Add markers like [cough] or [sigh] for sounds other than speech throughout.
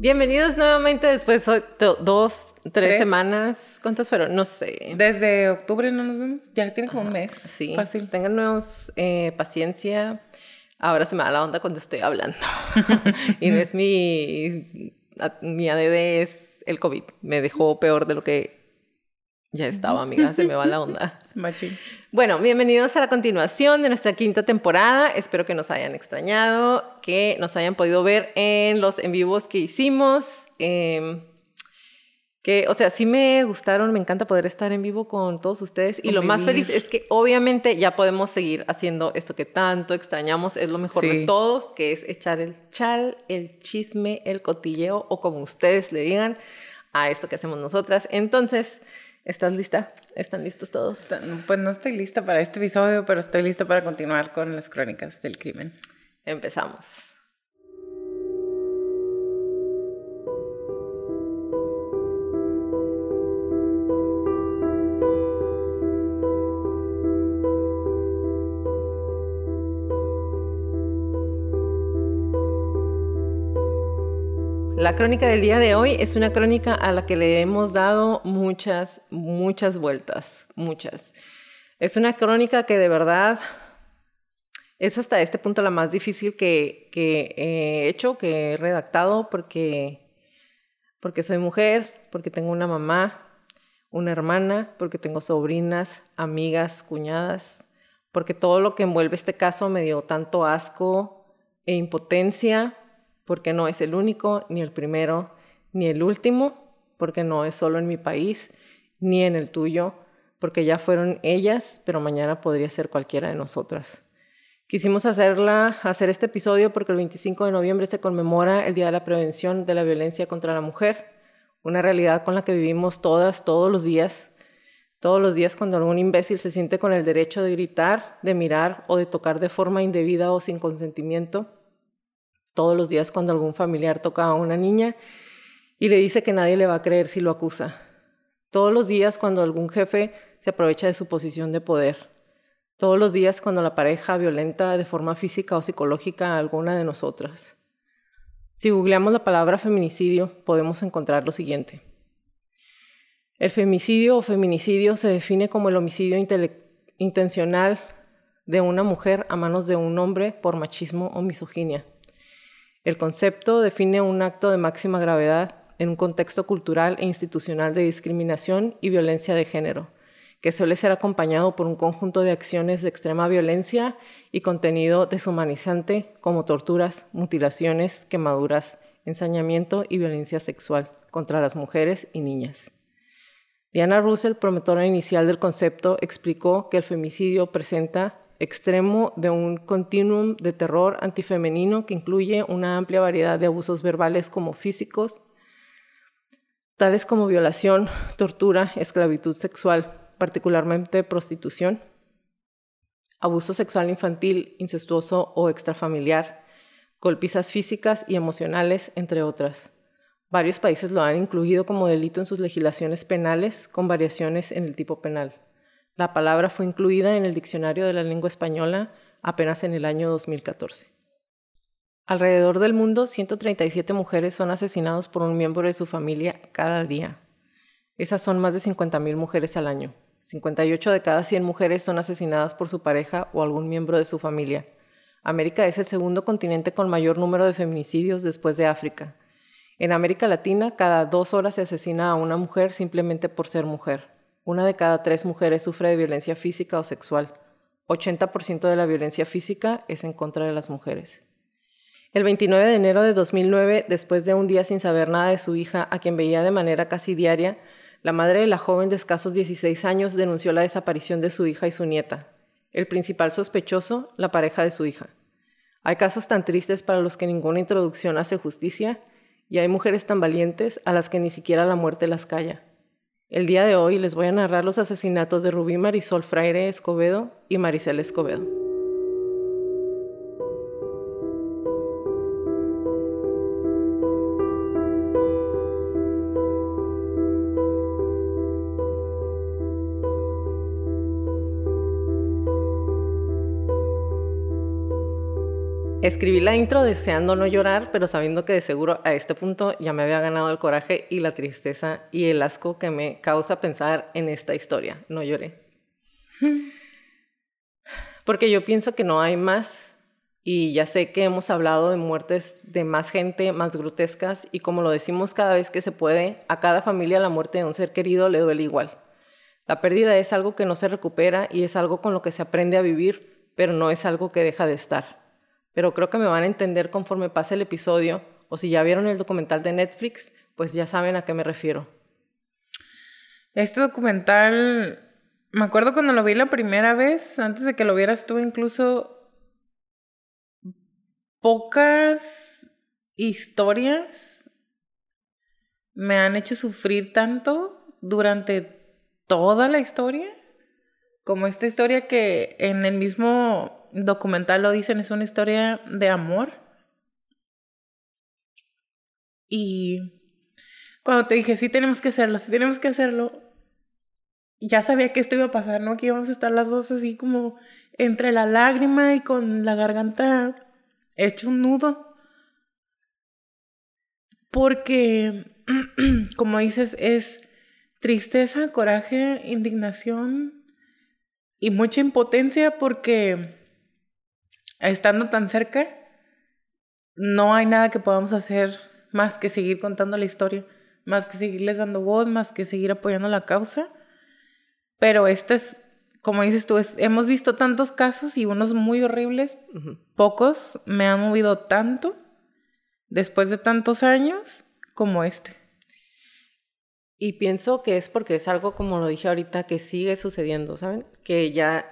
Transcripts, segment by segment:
Bienvenidos nuevamente después de dos, tres, semanas. ¿Cuántas fueron? No sé. Desde octubre no nos vemos. Ya tiene como un mes. Sí. Fácil. Tengan eh, paciencia. Ahora se me da la onda cuando estoy hablando. [laughs] [laughs] y no es mi, mi ADD, es el COVID. Me dejó peor de lo que ya estaba, amiga, se me va la onda. [laughs] Machín. Bueno, bienvenidos a la continuación de nuestra quinta temporada. Espero que nos hayan extrañado, que nos hayan podido ver en los en vivos que hicimos. Em, que, o sea, sí me gustaron, me encanta poder estar en vivo con todos ustedes. Y lo más feliz es que obviamente ya podemos seguir haciendo esto que tanto extrañamos. Es lo mejor de todo, que es echar el chal, el chisme, el cotilleo, o como ustedes le digan, a esto que hacemos nosotras. Entonces... ¿Estás lista? ¿Están listos todos? Pues no estoy lista para este episodio, pero estoy lista para continuar con las crónicas del crimen. Empezamos. La crónica del día de hoy es una crónica a la que le hemos dado muchas, muchas vueltas, muchas. Es una crónica que de verdad es hasta este punto la más difícil que, he hecho, que he redactado, porque, porque soy mujer, porque tengo una mamá, una hermana, porque tengo sobrinas, amigas, cuñadas, porque todo lo que envuelve este caso me dio tanto asco e impotencia porque no es el único, ni el primero, ni el último, porque no es solo en mi país, ni en el tuyo, porque ya fueron ellas, pero mañana podría ser cualquiera de nosotras. Quisimos hacerla, hacer este episodio porque el 25 de noviembre se conmemora el Día de la Prevención de la Violencia contra la Mujer, una realidad con la que vivimos todas, todos los días, todos los días cuando algún imbécil se siente con el derecho de gritar, de mirar o de tocar de forma indebida o sin consentimiento todos los días cuando algún familiar toca a una niña y le dice que nadie le va a creer si lo acusa. Todos los días cuando algún jefe se aprovecha de su posición de poder. Todos los días cuando la pareja violenta de forma física o psicológica a alguna de nosotras. Si googleamos la palabra feminicidio, podemos encontrar lo siguiente. El femicidio o feminicidio se define como el homicidio intencional de una mujer a manos de un hombre por machismo o misoginia. El concepto define un acto de máxima gravedad en un contexto cultural e institucional de discriminación y violencia de género, que suele ser acompañado por un conjunto de acciones de extrema violencia y contenido deshumanizante como torturas, mutilaciones, quemaduras, ensañamiento y violencia sexual contra las mujeres y niñas. Diana Russell, promotora inicial del concepto, explicó que el femicidio presenta extremo de un continuum de terror antifemenino que incluye una amplia variedad de abusos verbales como físicos, tales como violación, tortura, esclavitud sexual, particularmente prostitución, abuso sexual infantil, incestuoso o extrafamiliar, golpizas físicas y emocionales, entre otras. Varios países lo han incluido como delito en sus legislaciones penales, con variaciones en el tipo penal. La palabra fue incluida en el Diccionario de la Lengua Española apenas en el año 2014. Alrededor del mundo, 137 mujeres son asesinadas por un miembro de su familia cada día. Esas son más de 50.000 mujeres al año. 58 de cada 100 mujeres son asesinadas por su pareja o algún miembro de su familia. América es el segundo continente con mayor número de feminicidios después de África. En América Latina, cada dos horas se asesina a una mujer simplemente por ser mujer. Una de cada tres mujeres sufre de violencia física o sexual. 80% de la violencia física es en contra de las mujeres. El 29 de enero de 2009, después de un día sin saber nada de su hija, a quien veía de manera casi diaria, la madre de la joven de escasos 16 años denunció la desaparición de su hija y su nieta. El principal sospechoso, la pareja de su hija. Hay casos tan tristes para los que ninguna introducción hace justicia y hay mujeres tan valientes a las que ni siquiera la muerte las calla. El día de hoy les voy a narrar los asesinatos de Rubí Marisol Fraire Escobedo y Maricel Escobedo. Escribí la intro deseando no llorar, pero sabiendo que de seguro a este punto ya me había ganado el coraje y la tristeza y el asco que me causa pensar en esta historia. No lloré. [laughs] Porque yo pienso que no hay más y ya sé que hemos hablado de muertes de más gente, más grotescas y como lo decimos cada vez que se puede, a cada familia la muerte de un ser querido le duele igual. La pérdida es algo que no se recupera y es algo con lo que se aprende a vivir, pero no es algo que deja de estar pero creo que me van a entender conforme pase el episodio, o si ya vieron el documental de Netflix, pues ya saben a qué me refiero. Este documental, me acuerdo cuando lo vi la primera vez, antes de que lo vieras tú, incluso pocas historias me han hecho sufrir tanto durante toda la historia, como esta historia que en el mismo documental lo dicen, es una historia de amor. Y cuando te dije, sí tenemos que hacerlo, sí tenemos que hacerlo, ya sabía que esto iba a pasar, ¿no? Que íbamos a estar las dos así como entre la lágrima y con la garganta hecho un nudo. Porque, [clears throat] como dices, es tristeza, coraje, indignación y mucha impotencia porque estando tan cerca, no hay nada que podamos hacer más que seguir contando la historia, más que seguirles dando voz, más que seguir apoyando la causa. Pero este es, como dices tú, hemos visto tantos casos y unos muy horribles, pocos me han movido tanto después de tantos años como este. Y pienso que es porque es algo, como lo dije ahorita, que sigue sucediendo, ¿saben? Que ya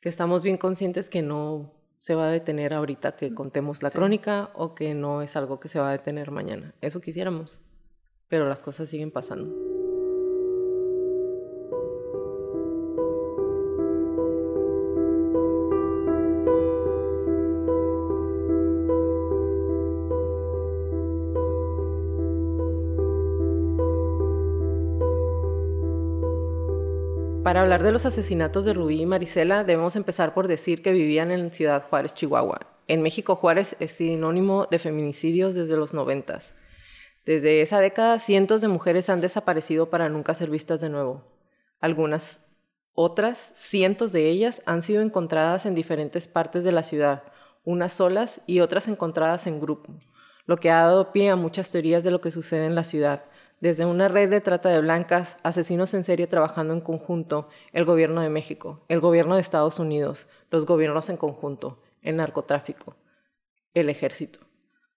que estamos bien conscientes que no se va a detener ahorita que contemos la crónica o que no es algo que se va a detener mañana. Eso quisiéramos, pero las cosas siguen pasando. Para hablar de los asesinatos de Rubí y Marisela, debemos empezar por decir que vivían en Ciudad Juárez, Chihuahua. En México, Juárez es sinónimo de feminicidios desde los noventas. Desde esa década, cientos de mujeres han desaparecido para nunca ser vistas de nuevo. Algunas otras, cientos de ellas, han sido encontradas en diferentes partes de la ciudad, unas solas y otras encontradas en grupo, lo que ha dado pie a muchas teorías de lo que sucede en la ciudad, desde una red de trata de blancas, asesinos en serie trabajando en conjunto, el gobierno de México, el gobierno de Estados Unidos, los gobiernos en conjunto, el narcotráfico, el ejército.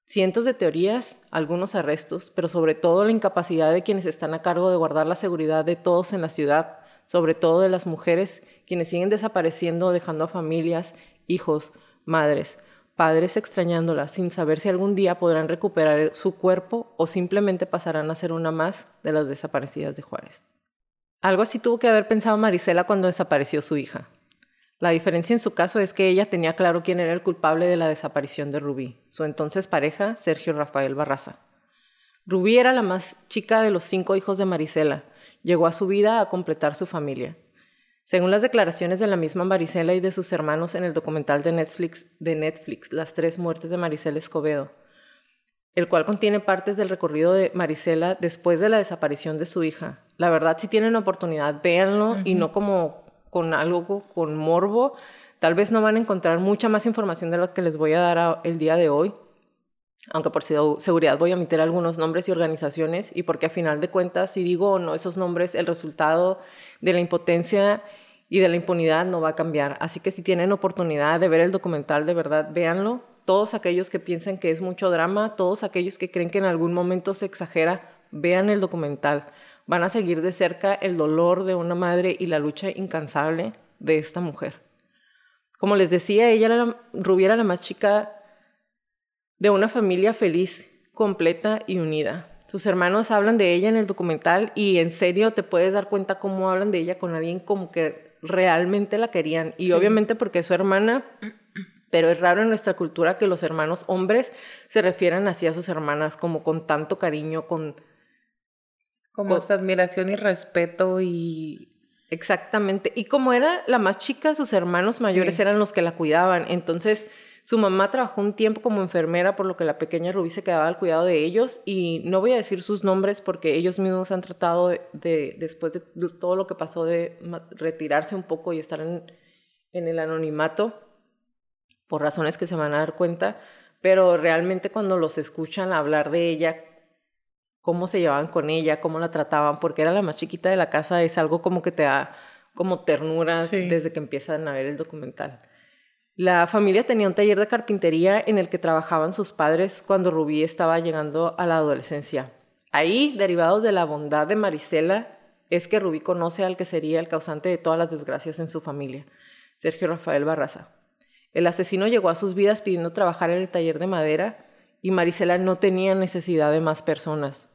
Cientos de teorías, algunos arrestos, pero sobre todo la incapacidad de quienes están a cargo de guardar la seguridad de todos en la ciudad, sobre todo de las mujeres, quienes siguen desapareciendo, dejando a familias, hijos, madres, padres extrañándola sin saber si algún día podrán recuperar su cuerpo o simplemente pasarán a ser una más de las desaparecidas de Juárez. Algo así tuvo que haber pensado Marisela cuando desapareció su hija. La diferencia en su caso es que ella tenía claro quién era el culpable de la desaparición de Rubí, su entonces pareja, Sergio Rafael Barraza. Rubí era la más chica de los cinco hijos de Marisela. Llegó a su vida a completar su familia. Según las declaraciones de la misma Marisela y de sus hermanos en el documental de Netflix, de Netflix Las tres muertes de Marisela Escobedo, el cual contiene partes del recorrido de Marisela después de la desaparición de su hija, La verdad, si tienen oportunidad, véanlo y no como con algo, con morbo. Tal vez no van a encontrar mucha más información de lo que les voy a dar el día de hoy, aunque por seguridad voy a omitir algunos nombres y organizaciones y porque a final de cuentas, si digo o no esos nombres, el resultado de la impotencia y de la impunidad no va a cambiar. Así que si tienen oportunidad de ver el documental, de verdad, véanlo. Todos aquellos que piensan que es mucho drama, todos aquellos que creen que en algún momento se exagera, vean el documental. Van a seguir de cerca el dolor de una madre y la lucha incansable de esta mujer. Como les decía, ella era la, Rubí era la más chica de una familia feliz, completa y unida. Sus hermanos hablan de ella en el documental y en serio te puedes dar cuenta cómo hablan de ella con alguien como que realmente la querían. Y obviamente porque es su hermana, pero es raro en nuestra cultura que los hermanos hombres se refieran así a sus hermanas, como con tanto cariño, con... Como esta admiración y respeto y... Exactamente. Y como era la más chica, sus hermanos mayores eran los que la cuidaban. Entonces su mamá trabajó un tiempo como enfermera, por lo que la pequeña Rubí se quedaba al cuidado de ellos. Y no voy a decir sus nombres porque ellos mismos han tratado de, después de todo lo que pasó, de retirarse un poco y estar en, en el anonimato, por razones que se van a dar cuenta. Pero realmente cuando los escuchan hablar de ella, cómo se llevaban con ella, cómo la trataban, porque era la más chiquita de la casa, es algo como que te da como ternura desde que empiezan a ver el documental. La familia tenía un taller de carpintería en el que trabajaban sus padres cuando Rubí estaba llegando a la adolescencia. Ahí, derivados de la bondad de Marisela, es que Rubí conoce al que sería el causante de todas las desgracias en su familia, Sergio Rafael Barraza. El asesino llegó a sus vidas pidiendo trabajar en el taller de madera y Marisela no tenía necesidad de más personas.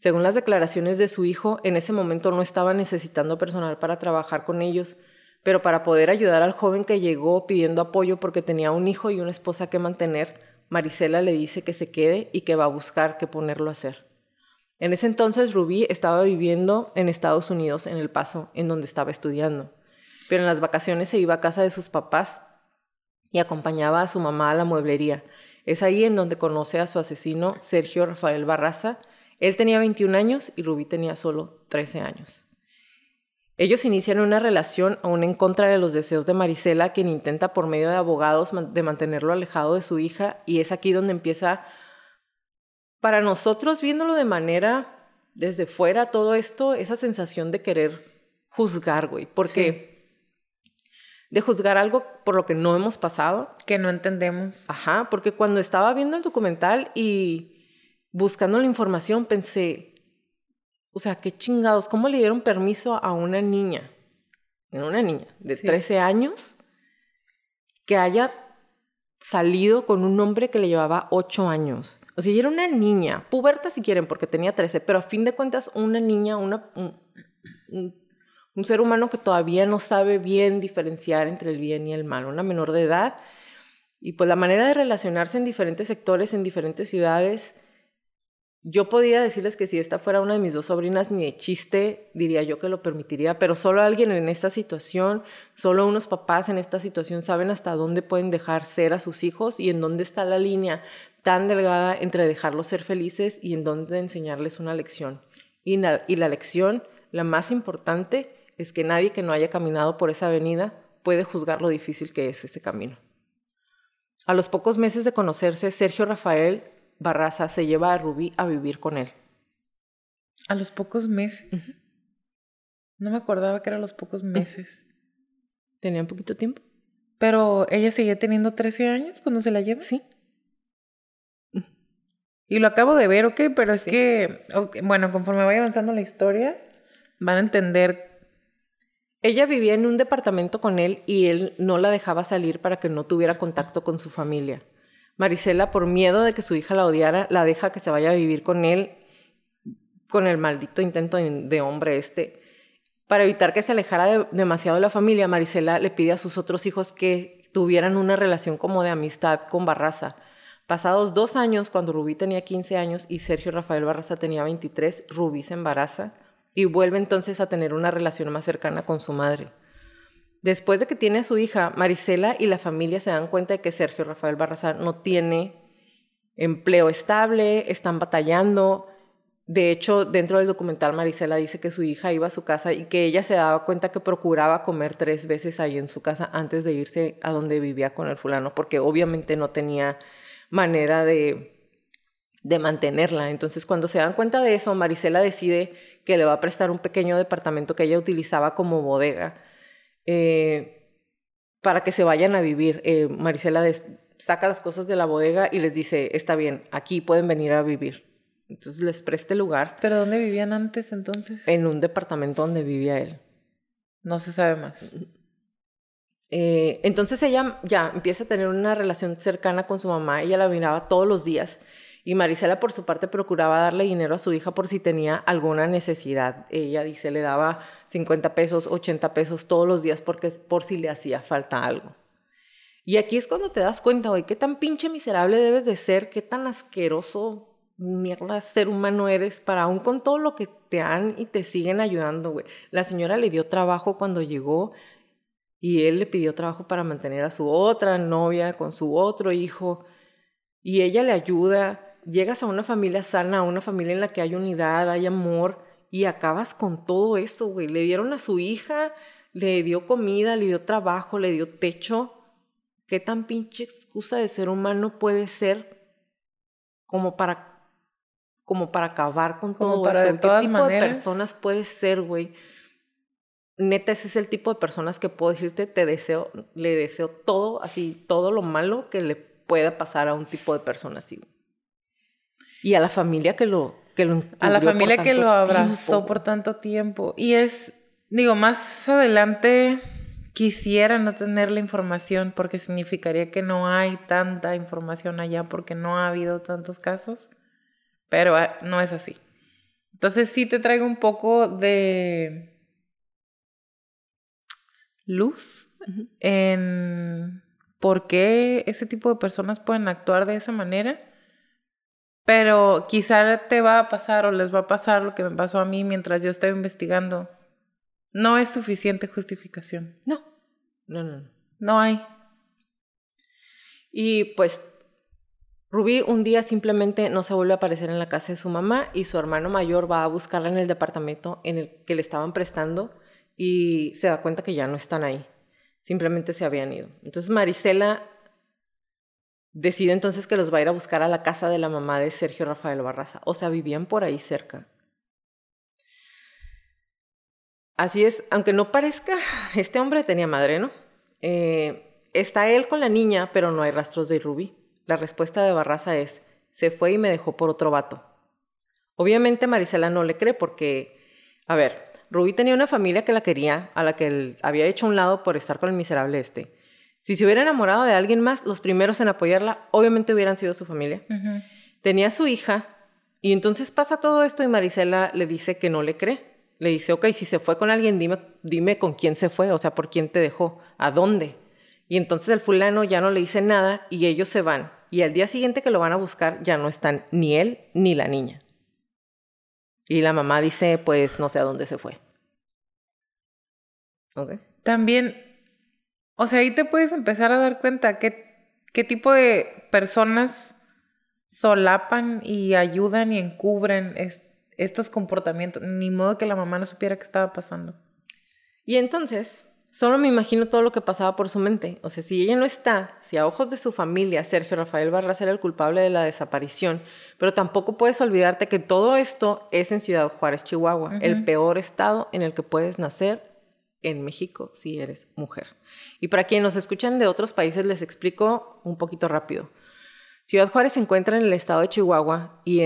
Según las declaraciones de su hijo, en ese momento no estaba necesitando personal para trabajar con ellos, pero para poder ayudar al joven que llegó pidiendo apoyo porque tenía un hijo y una esposa que mantener, Marisela le dice que se quede y que va a buscar qué ponerlo a hacer. En ese entonces Rubí estaba viviendo en Estados Unidos, en El Paso, en donde estaba estudiando. Pero en las vacaciones se iba a casa de sus papás y acompañaba a su mamá a la mueblería. Es ahí en donde conoce a su asesino, Sergio Rafael Barraza. Él tenía 21 años y Rubí tenía solo 13 años. Ellos inician una relación aún en contra de los deseos de Marisela, quien intenta por medio de abogados de mantenerlo alejado de su hija, y es aquí donde empieza, para nosotros, viéndolo de manera desde fuera, todo esto, esa sensación de querer juzgar, güey, porque de juzgar algo por lo que no hemos pasado. Que no entendemos. Ajá, porque cuando estaba viendo el documental y buscando la información, pensé, o sea, qué chingados, ¿cómo le dieron permiso a una niña, una niña de 13 años, que haya salido con un hombre que le llevaba 8 años? O sea, ella era una niña, puberta si quieren, porque tenía 13, pero a fin de cuentas una niña, una, un, un ser humano que todavía no sabe bien diferenciar entre el bien y el mal, una menor de edad. Y pues la manera de relacionarse en diferentes sectores, en diferentes ciudades, yo podría decirles que si esta fuera una de mis dos sobrinas, ni de chiste diría yo que lo permitiría, pero solo alguien en esta situación, solo unos papás en esta situación saben hasta dónde pueden dejar ser a sus hijos y en dónde está la línea tan delgada entre dejarlos ser felices y en dónde enseñarles una lección. Y la, y la lección, la más importante, es que nadie que no haya caminado por esa avenida puede juzgar lo difícil que es ese camino. A los pocos meses de conocerse, Sergio Rafael Barraza se lleva a Rubí a vivir con él. A los pocos meses. No me acordaba que eran los pocos meses. Tenía un poquito tiempo. Pero ella seguía teniendo 13 años cuando se la lleva. Sí. Y lo acabo de ver, ok, pero es que, bueno, conforme vaya avanzando la historia, van a entender. Ella vivía en un departamento con él y él no la dejaba salir para que no tuviera contacto con su familia. Marisela, por miedo de que su hija la odiara, la deja que se vaya a vivir con él, con el maldito intento de hombre este. Para evitar que se alejara demasiado de la familia, Marisela le pide a sus otros hijos que tuvieran una relación como de amistad con Barraza. Pasados dos años, cuando Rubí tenía 15 años y Sergio Rafael Barraza tenía 23, Rubí se embaraza y vuelve entonces a tener una relación más cercana con su madre. Después de que tiene a su hija, Marisela y la familia se dan cuenta de que Sergio Rafael Barraza no tiene empleo estable, están batallando. De hecho, dentro del documental Marisela dice que su hija iba a su casa y que ella se daba cuenta que procuraba comer tres veces ahí en su casa antes de irse a donde vivía con el fulano, porque obviamente no tenía manera de, de mantenerla. Entonces, cuando se dan cuenta de eso, Marisela decide que le va a prestar un pequeño departamento que ella utilizaba como bodega eh, para que se vayan a vivir. Eh, Marisela saca las cosas de la bodega y les dice, está bien, aquí pueden venir a vivir. Entonces les preste lugar. ¿Pero dónde vivían antes entonces? En un departamento donde vivía él. No se sabe más. Eh, entonces ella ya empieza a tener una relación cercana con su mamá. Ella la miraba todos los días. Y Marisela, por su parte, procuraba darle dinero a su hija por si tenía alguna necesidad. Ella dice, le daba 50 pesos, 80 pesos todos los días porque, por si le hacía falta algo. Y aquí es cuando te das cuenta, güey, qué tan pinche miserable debes de ser, qué tan asqueroso mierda ser humano eres para aún con todo lo que te han y te siguen ayudando, güey. La señora le dio trabajo cuando llegó y él le pidió trabajo para mantener a su otra novia con su otro hijo y ella le ayuda. Llegas a una familia sana, a una familia en la que hay unidad, hay amor y acabas con todo eso, güey. Le dieron a su hija, le dio comida, le dio trabajo, le dio techo. ¿Qué tan pinche excusa de ser humano puede ser como para como para acabar con todo para eso. De todas ¿Qué tipo maneras? de personas puedes ser, güey? Neta, ese es el tipo de personas que puedo decirte, te deseo, le deseo todo, así, todo lo malo que le pueda pasar a un tipo de persona así. Y a la familia que lo, que lo A la familia que lo abrazó tiempo. por tanto tiempo. Y es, digo, más adelante quisiera no tener la información porque significaría que no hay tanta información allá porque no ha habido tantos casos pero ah, no es así. Entonces sí te traigo un poco de luz en por qué ese tipo de personas pueden actuar de esa manera, pero quizá te va a pasar o les va a pasar lo que me pasó a mí mientras yo estaba investigando. No es suficiente justificación. No, no, no. no. No hay. Y pues Rubí un día simplemente no se vuelve a aparecer en la casa de su mamá y su hermano mayor va a buscarla en el departamento en el que le estaban prestando y se da cuenta que ya no están ahí. Simplemente se habían ido. Entonces Marisela decide entonces que los va a ir a buscar a la casa de la mamá de Sergio Rafael Barraza. O sea, vivían por ahí cerca. Así es, aunque no parezca, este hombre tenía madre, ¿no? Eh, está él con la niña, pero no hay rastros de Rubí. La respuesta de Barraza es, se fue y me dejó por otro vato. Obviamente Marisela no le cree porque, a ver, Rubí tenía una familia que la quería, a la que él había hecho un lado por estar con el miserable este. Si se hubiera enamorado de alguien más, los primeros en apoyarla obviamente hubieran sido su familia. Uh -huh. Tenía su hija y entonces pasa todo esto y Marisela le dice que no le cree. Le dice, ok, si se fue con alguien, dime, dime con quién se fue, o sea, por quién te dejó, a dónde. Y entonces el fulano ya no le dice nada y ellos se van. Y al día siguiente que lo van a buscar ya no están ni él ni la niña. Y la mamá dice, pues no sé a dónde se fue. ¿Ok? También, o sea, ahí te puedes empezar a dar cuenta qué, qué tipo de personas solapan y ayudan y encubren es, estos comportamientos. Ni modo que la mamá no supiera qué estaba pasando. Y entonces, Solo me imagino todo lo que pasaba por su mente. O sea, si ella no está, si a ojos de su familia Sergio Rafael Barras era el culpable de la desaparición, pero tampoco puedes olvidarte que todo esto es en Ciudad Juárez, Chihuahua, uh -huh. el peor estado en el que puedes nacer en México si eres mujer. Y para quienes nos escuchan de otros países les explico un poquito rápido. Ciudad Juárez se encuentra en el estado de Chihuahua y,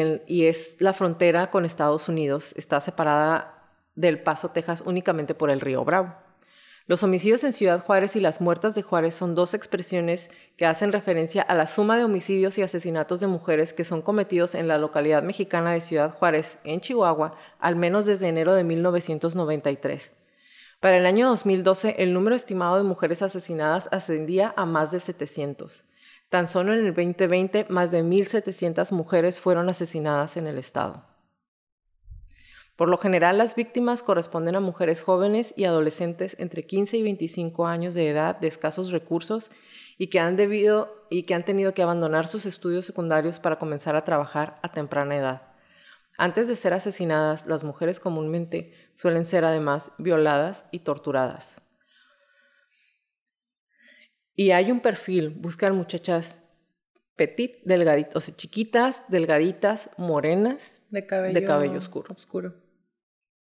es la frontera con Estados Unidos. Está separada del Paso, Texas, únicamente por el río Bravo. Los homicidios en Ciudad Juárez y las muertas de Juárez son dos expresiones que hacen referencia a la suma de homicidios y asesinatos de mujeres que son cometidos en la localidad mexicana de Ciudad Juárez, en Chihuahua, al menos desde enero de 1993. Para el año 2012, el número estimado de mujeres asesinadas ascendía a más de 700. Tan solo en el 2020, más de 1.700 mujeres fueron asesinadas en el estado. Por lo general, las víctimas corresponden a mujeres jóvenes y adolescentes entre 15 y 25 años de edad de escasos recursos y que han debido y que han tenido que abandonar sus estudios secundarios para comenzar a trabajar a temprana edad. Antes de ser asesinadas, las mujeres comúnmente suelen ser además violadas y torturadas. Y hay un perfil, buscan muchachas petit, delgaditas, o sea, chiquitas, delgaditas, morenas, De cabello, de cabello oscuro. oscuro.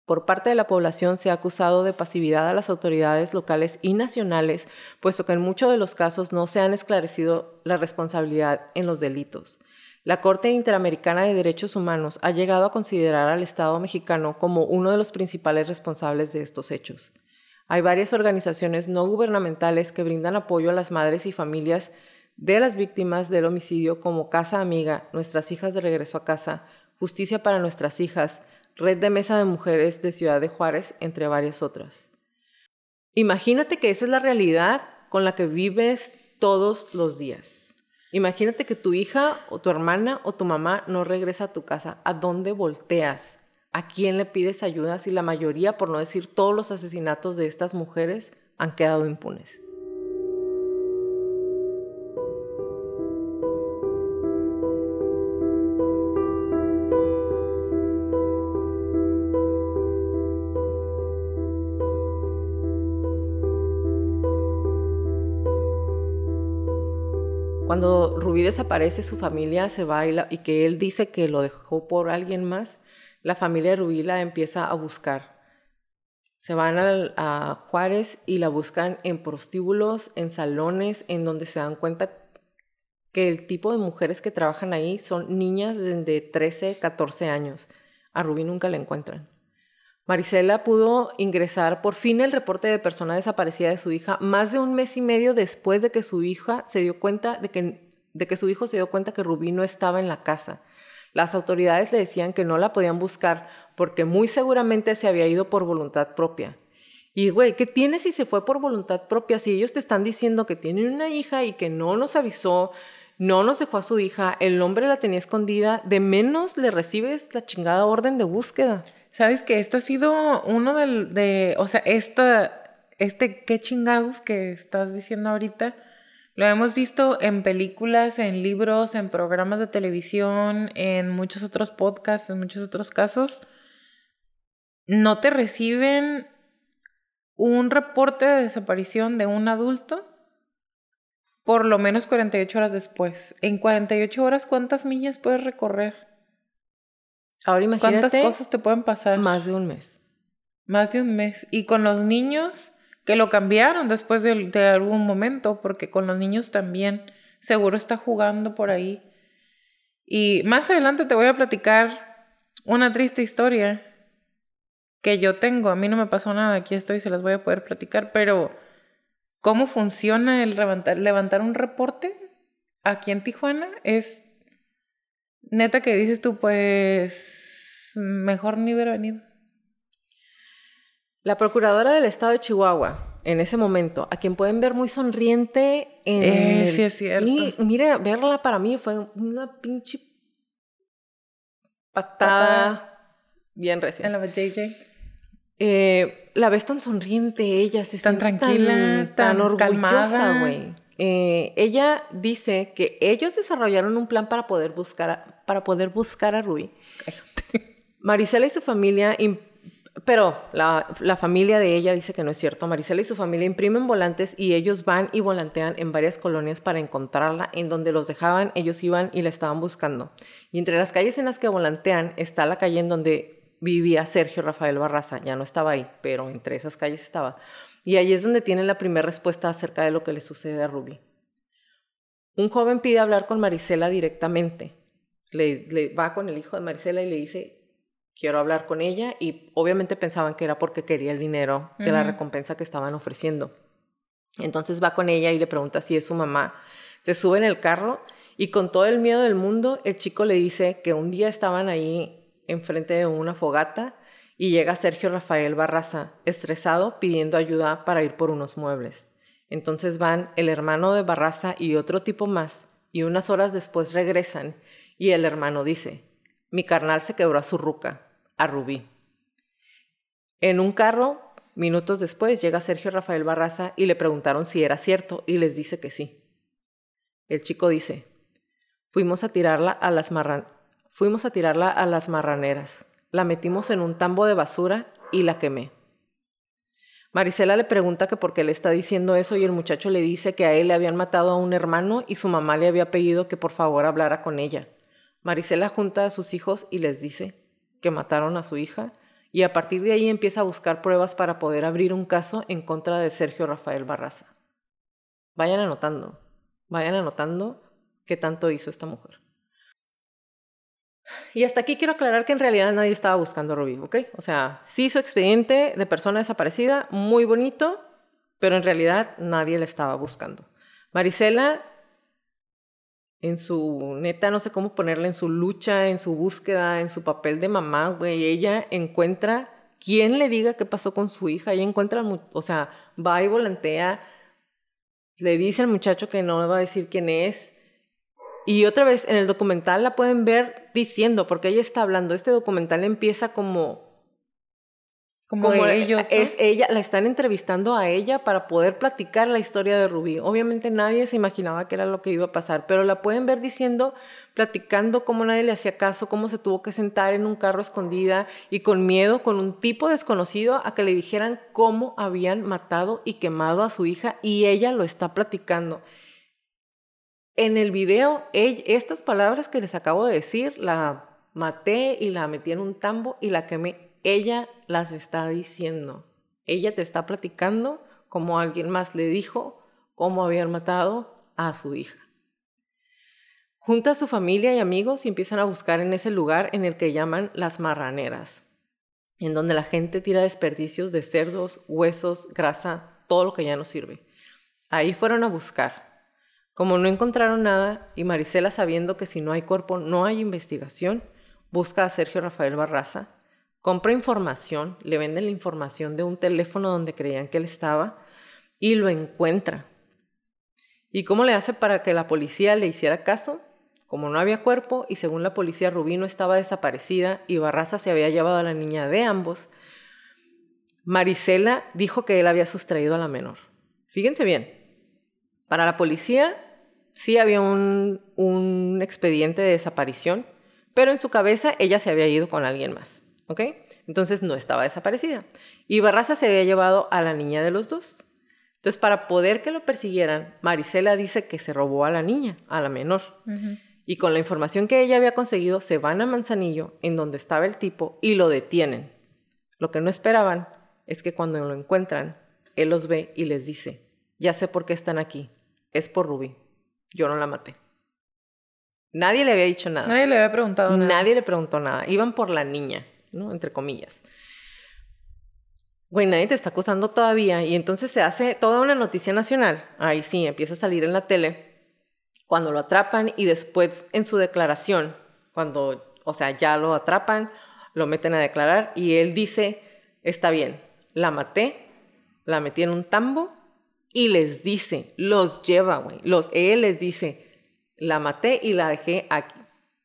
Por parte de la población se ha acusado de pasividad a las autoridades locales y nacionales, puesto que en muchos de los casos no se han esclarecido la responsabilidad en los delitos. La Corte Interamericana de Derechos Humanos ha llegado a considerar al Estado mexicano como uno de los principales responsables de estos hechos. Hay varias organizaciones no gubernamentales que brindan apoyo a las madres y familias de las víctimas del homicidio como Casa Amiga, Nuestras Hijas de Regreso a Casa, Justicia para Nuestras Hijas, Red de Mesa de Mujeres de Ciudad de Juárez, entre varias otras. Imagínate que esa es la realidad con la que vives todos los días. Imagínate que tu hija o tu hermana o tu mamá no regresa a tu casa. ¿A dónde volteas? ¿A quién le pides ayuda si la mayoría, por no decir todos los asesinatos de estas mujeres, han quedado impunes? Cuando Rubí desaparece, su familia se va y, que él dice que lo dejó por alguien más, la familia de Rubí la empieza a buscar. Se van al- a Juárez y la buscan en prostíbulos, en salones, en donde se dan cuenta que el tipo de mujeres que trabajan ahí son niñas de 13, 14 años. A Rubí nunca la encuentran. Marisela pudo ingresar por fin el reporte de persona desaparecida de su hija más de un mes y medio después de que su hija se dio cuenta de que, de que su hijo se dio cuenta que Rubí no estaba en la casa. Las autoridades le decían que no la podían buscar porque muy seguramente se había ido por voluntad propia. Y güey, ¿qué tiene si se fue por voluntad propia? Si ellos te están diciendo que tienen una hija y que no nos avisó, no nos dejó a su hija, el hombre la tenía escondida, de menos le recibes la chingada orden de búsqueda. ¿Sabes que esto ha sido uno de, o sea, esta, este qué chingados que estás diciendo ahorita, lo hemos visto en películas, en libros, en programas de televisión, en muchos otros podcasts, en muchos otros casos. No te reciben un reporte de desaparición de un adulto por lo menos 48 horas después. En 48 horas, ¿cuántas millas puedes recorrer? Ahora ¿Cuántas imagínate cosas te pueden pasar? más de un mes. Más de un mes. Y con los niños, que lo cambiaron después de, de algún momento, porque con los niños también seguro está jugando por ahí. Y más adelante te voy a platicar una triste historia que yo tengo. A mí no me pasó nada, aquí estoy, se las voy a poder platicar, pero cómo funciona el levantar, levantar un reporte aquí en Tijuana es neta que dices tú, pues mejor ni hubiera venido. La procuradora del estado de Chihuahua, en ese momento, a quien pueden ver muy sonriente en Eh, el- sí es cierto. Y mire, verla para mí fue una pinche patada bien recia. En la JJ. Eh, la ves tan sonriente ella, se Tan tranquila, tan, tan orgullosa, calmada. güey. Eh, ella dice que ellos desarrollaron un plan para poder buscar a, para poder buscar a Rui. [laughs] Marisela y su familia, pero la, la familia de ella dice que no es cierto. Marisela y su familia imprimen volantes y ellos van y volantean en varias colonias para encontrarla. En donde los dejaban, ellos iban y la estaban buscando. Y entre las calles en las que volantean está la calle en donde vivía Sergio Rafael Barraza. Ya no estaba ahí, pero entre esas calles estaba. Y ahí es donde tienen la primera respuesta acerca de lo que le sucede a Ruby. Un joven pide hablar con Marisela directamente. Le, le va con el hijo de Marisela y le dice, quiero hablar con ella. Y obviamente pensaban que era porque quería el dinero de la recompensa que estaban ofreciendo. Entonces va con ella y le pregunta si es su mamá. Se sube en el carro y con todo el miedo del mundo, el chico le dice que un día estaban ahí enfrente de una fogata y llega Sergio Rafael Barraza, estresado, pidiendo ayuda para ir por unos muebles. Entonces van el hermano de Barraza y otro tipo más, y unas horas después regresan, y el hermano dice, mi carnal se quebró a su ruca, a Rubí. En un carro, minutos después, llega Sergio Rafael Barraza y le preguntaron si era cierto, y les dice que sí. El chico dice, fuimos a tirarla a las marran Fuimos a tirarla a las marraneras. La metimos en un tambo de basura y la quemé. Marisela le pregunta que por qué le está diciendo eso y el muchacho le dice que a él le habían matado a un hermano y su mamá le había pedido que por favor hablara con ella. Marisela junta a sus hijos y les dice que mataron a su hija y a partir de ahí empieza a buscar pruebas para poder abrir un caso en contra de Sergio Rafael Barraza. Vayan anotando, vayan anotando qué tanto hizo esta mujer. Y hasta aquí quiero aclarar que en realidad nadie estaba buscando a Rubí, ¿ok? O sea, sí su expediente de persona desaparecida, muy bonito, pero en realidad nadie la estaba buscando. Marisela, en su neta, no sé cómo ponerla, en su lucha, en su búsqueda, en su papel de mamá, güey, ella encuentra quien le diga qué pasó con su hija, ella encuentra, o sea, va y volantea, le dice al muchacho que no va a decir quién es, y otra vez, en el documental la pueden ver diciendo, porque ella está hablando. Este documental empieza como. Como, ellos. Es ella, la están entrevistando a ella para poder platicar la historia de Rubí. Obviamente nadie se imaginaba que era lo que iba a pasar, pero la pueden ver diciendo, platicando cómo nadie le hacía caso, cómo se tuvo que sentar en un carro escondida y con miedo, con un tipo desconocido, a que le dijeran cómo habían matado y quemado a su hija y ella lo está platicando en el video, estas palabras que les acabo de decir, la maté y la metí en un tambo y la quemé, ella las está diciendo. Ella te está platicando como alguien más le dijo cómo habían matado a su hija. Junta a su familia y amigos y empiezan a buscar en ese lugar en el que llaman las marraneras, en donde la gente tira desperdicios de cerdos, huesos, grasa, todo lo que ya no sirve. Ahí fueron a buscar como no encontraron nada y Marisela sabiendo que si no hay cuerpo no hay investigación, busca a Sergio Rafael Barraza, compra información, le vende la información de un teléfono donde creían que él estaba y lo encuentra. ¿Y cómo le hace para que la policía le hiciera caso? Como no había cuerpo y según la policía Rubino estaba desaparecida y Barraza se había llevado a la niña de ambos, Marisela dijo que él había sustraído a la menor. Fíjense bien, para la policía sí había un, un expediente de desaparición, pero en su cabeza ella se había ido con alguien más, ¿ok? Entonces no estaba desaparecida. Y Barraza se había llevado a la niña de los dos. Entonces, para poder que lo persiguieran, Marisela dice que se robó a la niña, a la menor. Y con la información que ella había conseguido, se van a Manzanillo, en donde estaba el tipo, y lo detienen. Lo que no esperaban es que cuando lo encuentran, él los ve y les dice, ya sé por qué están aquí, es por Rubí. Yo no la maté. Nadie le había dicho nada. Nadie le había preguntado nada. Nadie le preguntó nada. Iban por la niña, ¿no? Entre comillas. Güey, nadie te está acusando todavía. Y entonces se hace toda una noticia nacional. Ahí sí, empieza a salir en la tele. Cuando lo atrapan y después en su declaración, cuando, o sea, ya lo atrapan, lo meten a declarar y él dice, está bien, la maté, la metí en un tambo y les dice, los lleva, güey. Los, él les dice, la maté y la dejé aquí.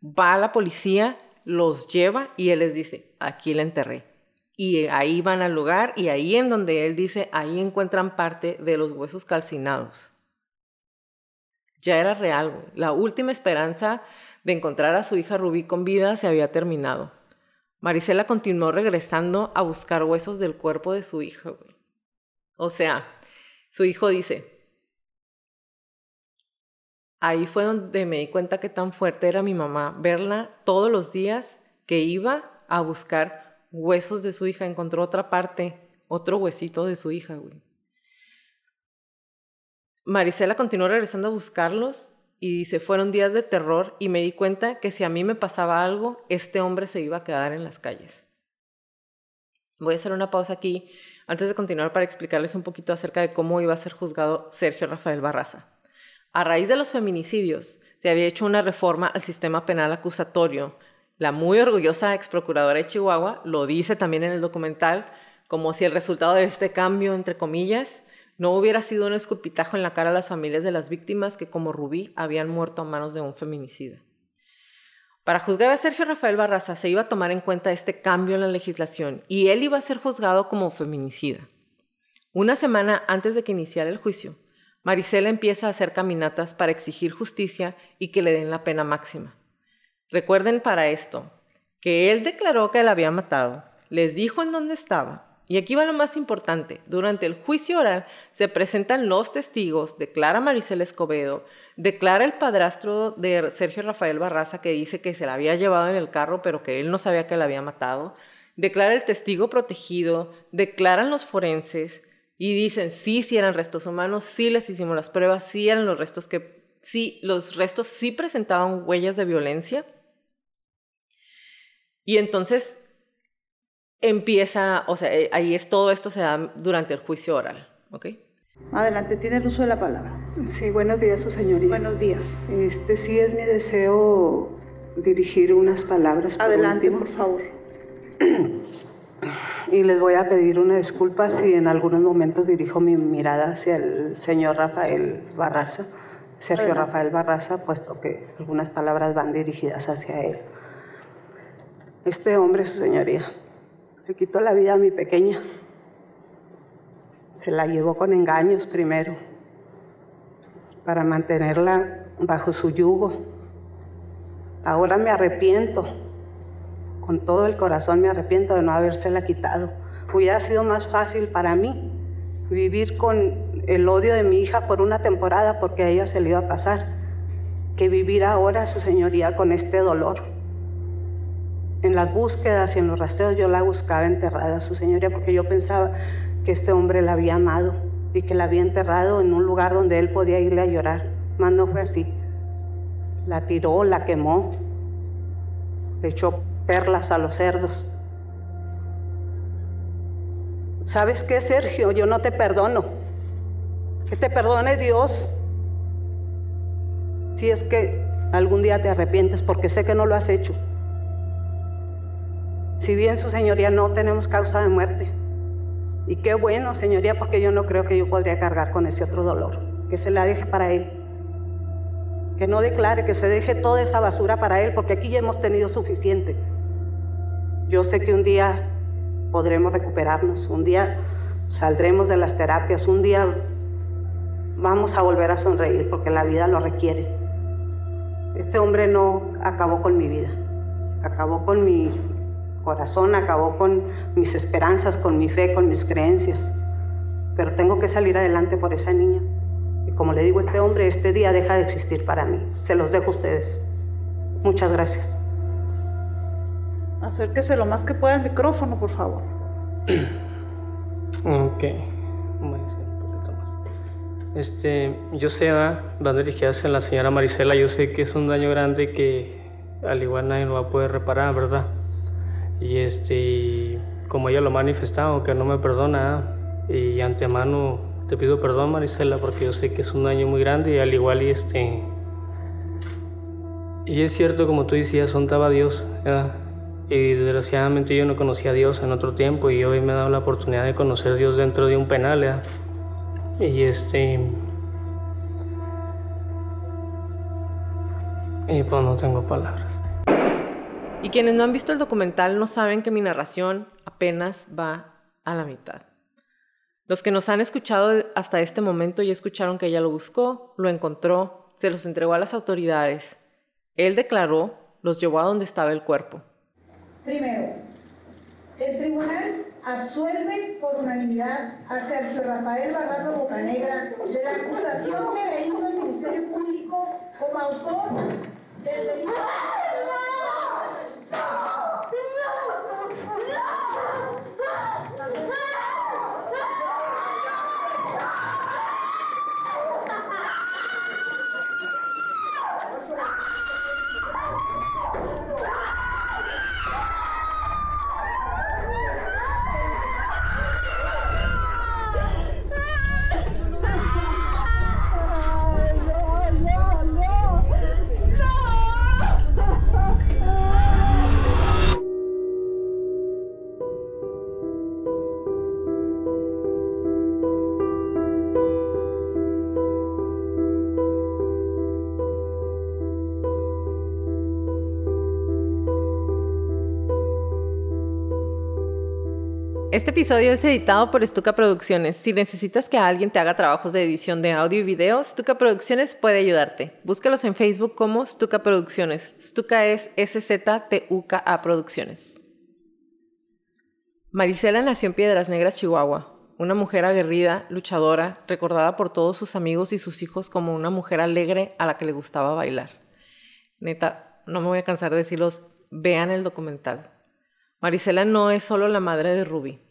Va a la policía, los lleva y él les dice, aquí la enterré. Y ahí van al lugar y ahí en donde él dice, ahí encuentran parte de los huesos calcinados. Ya era real, güey. La última esperanza de encontrar a su hija Rubí con vida se había terminado. Marisela continuó regresando a buscar huesos del cuerpo de su hija, güey. O sea, su hijo dice, ahí fue donde me di cuenta que tan fuerte era mi mamá, verla todos los días que iba a buscar huesos de su hija, encontró otra parte, otro huesito de su hija, güey. Marisela continuó regresando a buscarlos y dice, fueron días de terror y me di cuenta que si a mí me pasaba algo, este hombre se iba a quedar en las calles. Voy a hacer una pausa aquí antes de continuar para explicarles un poquito acerca de cómo iba a ser juzgado Sergio Rafael Barraza. A raíz de los feminicidios, se había hecho una reforma al sistema penal acusatorio. La muy orgullosa ex procuradora de Chihuahua lo dice también en el documental, como si el resultado de este cambio, entre comillas, no hubiera sido un escupitajo en la cara a las familias de las víctimas que, como Rubí, habían muerto a manos de un feminicida. Para juzgar a Sergio Rafael Barraza se iba a tomar en cuenta este cambio en la legislación y él iba a ser juzgado como feminicida. Una semana antes de que iniciara el juicio, Marisela empieza a hacer caminatas para exigir justicia y que le den la pena máxima. Recuerden para esto que él declaró que la había matado, les dijo en dónde estaba, y aquí va lo más importante. Durante el juicio oral se presentan los testigos, declara Maricela Escobedo, declara el padrastro de Sergio Rafael Barraza que dice que se la había llevado en el carro pero que él no sabía que la había matado, declara el testigo protegido, declaran los forenses y dicen sí, sí eran restos humanos, sí les hicimos las pruebas, sí eran los restos que, sí, los restos sí presentaban huellas de violencia. Y entonces empieza, o sea, eh, ahí es todo esto se da durante el juicio oral, ¿ok? Adelante, tiene el uso de la palabra. Sí, buenos días, su señoría. Buenos días. Este sí es mi deseo dirigir unas palabras. Por Adelante, por favor. Y les voy a pedir una disculpa si en algunos momentos dirijo mi mirada hacia el señor Rafael Barraza, Sergio Rafael Barraza, puesto que algunas palabras van dirigidas hacia él. Este hombre, su señoría, le quitó la vida a mi pequeña. Se la llevó con engaños primero, para mantenerla bajo su yugo. Ahora me arrepiento, con todo el corazón me arrepiento de no habérsela quitado. Hubiera sido más fácil para mí vivir con el odio de mi hija por una temporada porque a ella se le iba a pasar, que vivir ahora, su señoría, con este dolor en las búsquedas y en los rastreos yo la buscaba enterrada, su señoría, porque yo pensaba que este hombre la había amado y que la había enterrado en un lugar donde él podía irle a llorar. Más no fue así. La tiró, la quemó, le echó perlas a los cerdos. ¿Sabes qué, Sergio? Yo no te perdono. Que te perdone Dios. Si es que algún día te arrepientes, porque sé que no lo has hecho. Si bien su señoría no tenemos causa de muerte. Y qué bueno, señoría, porque yo no creo que yo podría cargar con ese otro dolor. Que se la deje para él. Que no declare, que se deje toda esa basura para él, porque aquí ya hemos tenido suficiente. Yo sé que un día podremos recuperarnos, un día saldremos de las terapias, un día vamos a volver a sonreír, porque la vida lo requiere. Este hombre no acabó con mi vida, acabó con mi corazón, acabó con mis esperanzas, con mi fe, con mis creencias. Pero tengo que salir adelante por esa niña. Y como le digo a este hombre, este día deja de existir para mí. Se los dejo a ustedes. Muchas gracias. Acérquese lo más que pueda al micrófono, por favor. [clears throat] ok. Este, yo sé, van dirigidas a la señora Marisela, yo sé que es un daño grande que al igual nadie lo va a poder reparar, ¿verdad? Y este, como ella lo ha manifestado, que no me perdona, y antemano te pido perdón, Marisela, porque yo sé que es un daño muy grande y al igual y este. Y es cierto, como tú decías, sontaba a Dios, Y desgraciadamente yo no conocía a Dios en otro tiempo y hoy me ha dado la oportunidad de conocer a Dios dentro de un penal, Y este. Y pues no tengo palabras. Y quienes no han visto el documental no saben que mi narración apenas va a la mitad. Los que nos han escuchado hasta este momento ya escucharon que ella lo buscó, lo encontró, se los entregó a las autoridades. Él declaró, los llevó a donde estaba el cuerpo. Primero, el tribunal absuelve por unanimidad a Sergio Rafael Barraza Bocanegra de la acusación que le hizo el Ministerio Público como autor del delito. Ah! Este episodio es editado por Stuka Producciones. Si necesitas que alguien te haga trabajos de edición de audio y video, Stuka Producciones puede ayudarte. Búscalos en Facebook como Stuka Producciones. Stuka es S-Z-T-U-K-A Producciones. Marisela nació en Piedras Negras, Chihuahua. Una mujer aguerrida, luchadora, recordada por todos sus amigos y sus hijos como una mujer alegre a la que le gustaba bailar. Neta, no me voy a cansar de decirlos, vean el documental. Marisela no es solo la madre de Ruby.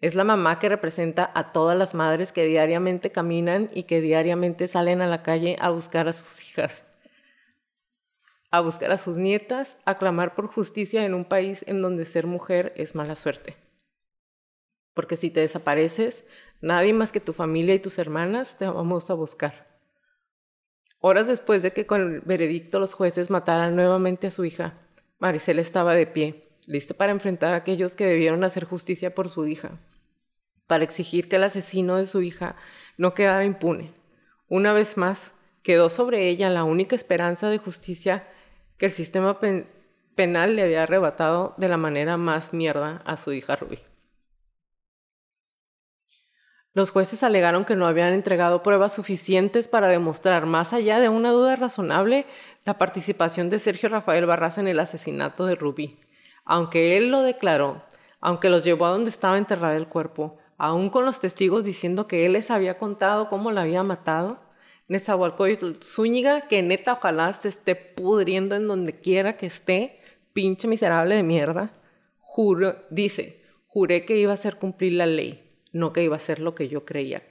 Es la mamá que representa a todas las madres que diariamente caminan y que diariamente salen a la calle a buscar a sus hijas, a buscar a sus nietas, a clamar por justicia en un país en donde ser mujer es mala suerte. Porque si te desapareces, nadie más que tu familia y tus hermanas te vamos a buscar. Horas después de que con el veredicto los jueces mataran nuevamente a su hija, Marisela estaba de pie lista para enfrentar a aquellos que debieron hacer justicia por su hija, para exigir que el asesino de su hija no quedara impune. Una vez más, quedó sobre ella la única esperanza de justicia que el sistema penal le había arrebatado de la manera más mierda a su hija Ruby. Los jueces alegaron que no habían entregado pruebas suficientes para demostrar, más allá de una duda razonable, la participación de Sergio Rafael Barraza en el asesinato de Ruby aunque él lo declaró, aunque los llevó a donde estaba enterrado el cuerpo, aún con los testigos diciendo que él les había contado cómo la había matado, Nezahualcóyotl Zúñiga, que neta ojalá se esté pudriendo en donde quiera que esté, pinche miserable de mierda, juro, dice, juré que iba a hacer cumplir la ley, no que iba a hacer lo que yo creía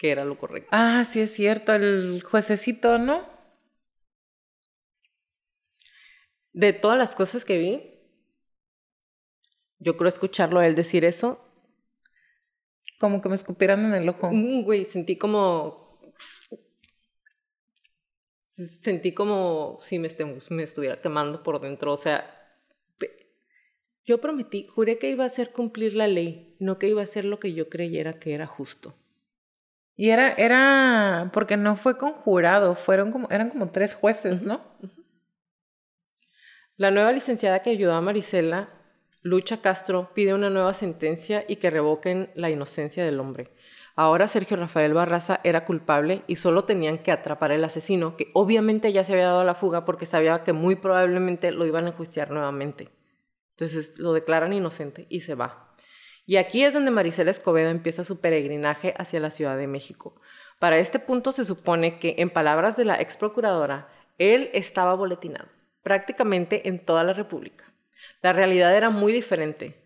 que era lo correcto. Ah, sí es cierto, el juececito, ¿no? De todas las cosas que vi, yo creo escucharlo a él decir eso. Como que me escupieran en el ojo. Mm, güey, sentí como. Sentí como si me, me estuviera quemando por dentro. O sea, yo prometí, juré que iba a hacer cumplir la ley, no que iba a hacer lo que yo creyera que era justo. Y era, era, porque no fue conjurado, fueron como, eran como tres jueces, ¿no? La nueva licenciada que ayudó a Marisela, Lucha Castro, pide una nueva sentencia y que revoquen la inocencia del hombre. Ahora Sergio Rafael Barraza era culpable y solo tenían que atrapar al asesino, que obviamente ya se había dado la fuga porque sabía que muy probablemente lo iban a enjuiciar nuevamente. Entonces lo declaran inocente y se va. Y aquí es donde Marisela Escobedo empieza su peregrinaje hacia la Ciudad de México. Para este punto se supone que, en palabras de la ex procuradora, él estaba boletinado prácticamente en toda la República. La realidad era muy diferente.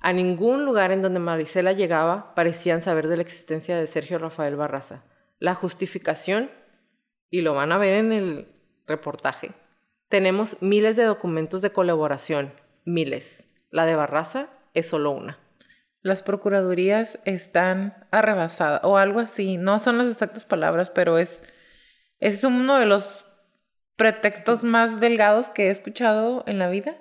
A ningún lugar en donde Marisela llegaba parecían saber de la existencia de Sergio Rafael Barraza. La justificación, y lo van a ver en el reportaje, tenemos miles de documentos de colaboración, miles. La de Barraza es solo una. Las procuradurías están arrebasadas o algo así. No son las exactas palabras, pero es, es uno de los pretextos más delgados que he escuchado en la vida.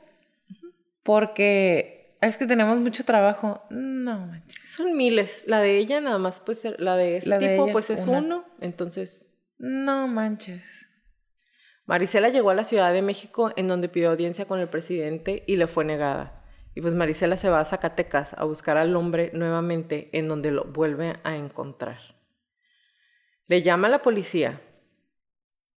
Porque es que tenemos mucho trabajo. No manches. Son miles. La de ella nada más, pues la de este tipo, pues es uno. Entonces. No manches. Marisela llegó a la Ciudad de México en donde pidió audiencia con el presidente y le fue negada. Y pues Marisela se va a Zacatecas a buscar al hombre nuevamente en donde lo vuelve a encontrar. Le llama a la policía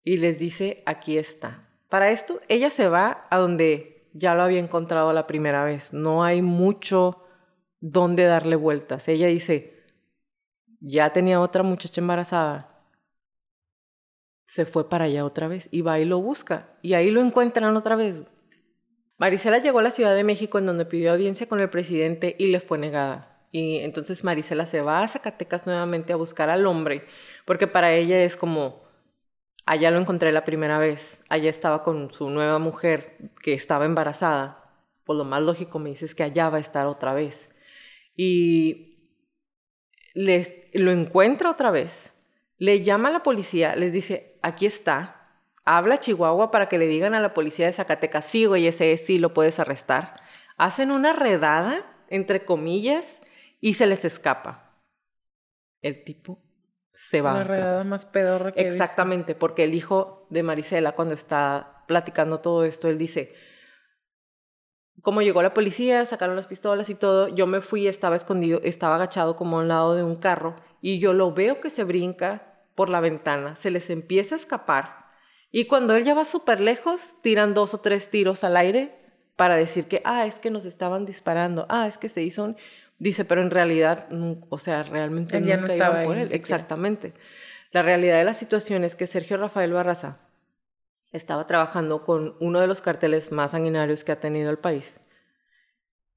y les dice, aquí está. Para esto, ella se va a donde ya lo había encontrado la primera vez. No hay mucho donde darle vueltas. Ella dice, ya tenía otra muchacha embarazada. Se fue para allá otra vez y va y lo busca. Y ahí lo encuentran otra vez. Marisela llegó a la Ciudad de México en donde pidió audiencia con el presidente y le fue negada. Y entonces Marisela se va a Zacatecas nuevamente a buscar al hombre, porque para ella es como, Allá lo encontré la primera vez. Allá estaba con su nueva mujer que estaba embarazada. Por lo más lógico me dices que allá va a estar otra vez. Y les, lo encuentra otra vez. Le llama a la policía, les dice, aquí está. Habla Chihuahua para que le digan a la policía de Zacatecas, sí, güey, ese es, sí, lo puedes arrestar. Hacen una redada, entre comillas, y se les escapa. El tipo se va. La redada más pedorra que Exactamente, porque el hijo de Marisela, cuando está platicando todo esto, él dice, como llegó la policía, sacaron las pistolas y todo, yo me fui, estaba escondido, estaba agachado como a un lado de un carro y yo lo veo que se brinca por la ventana, se les empieza a escapar y cuando él ya va súper lejos, tiran dos o tres tiros al aire para decir que, ah, es que nos estaban disparando, ah, es que se hizo un... Dice, pero en realidad, o sea, realmente Él nunca no estaba iban por él. Exactamente. La realidad de la situación es que Sergio Rafael Barraza estaba trabajando con uno de los carteles más sanguinarios que ha tenido el país.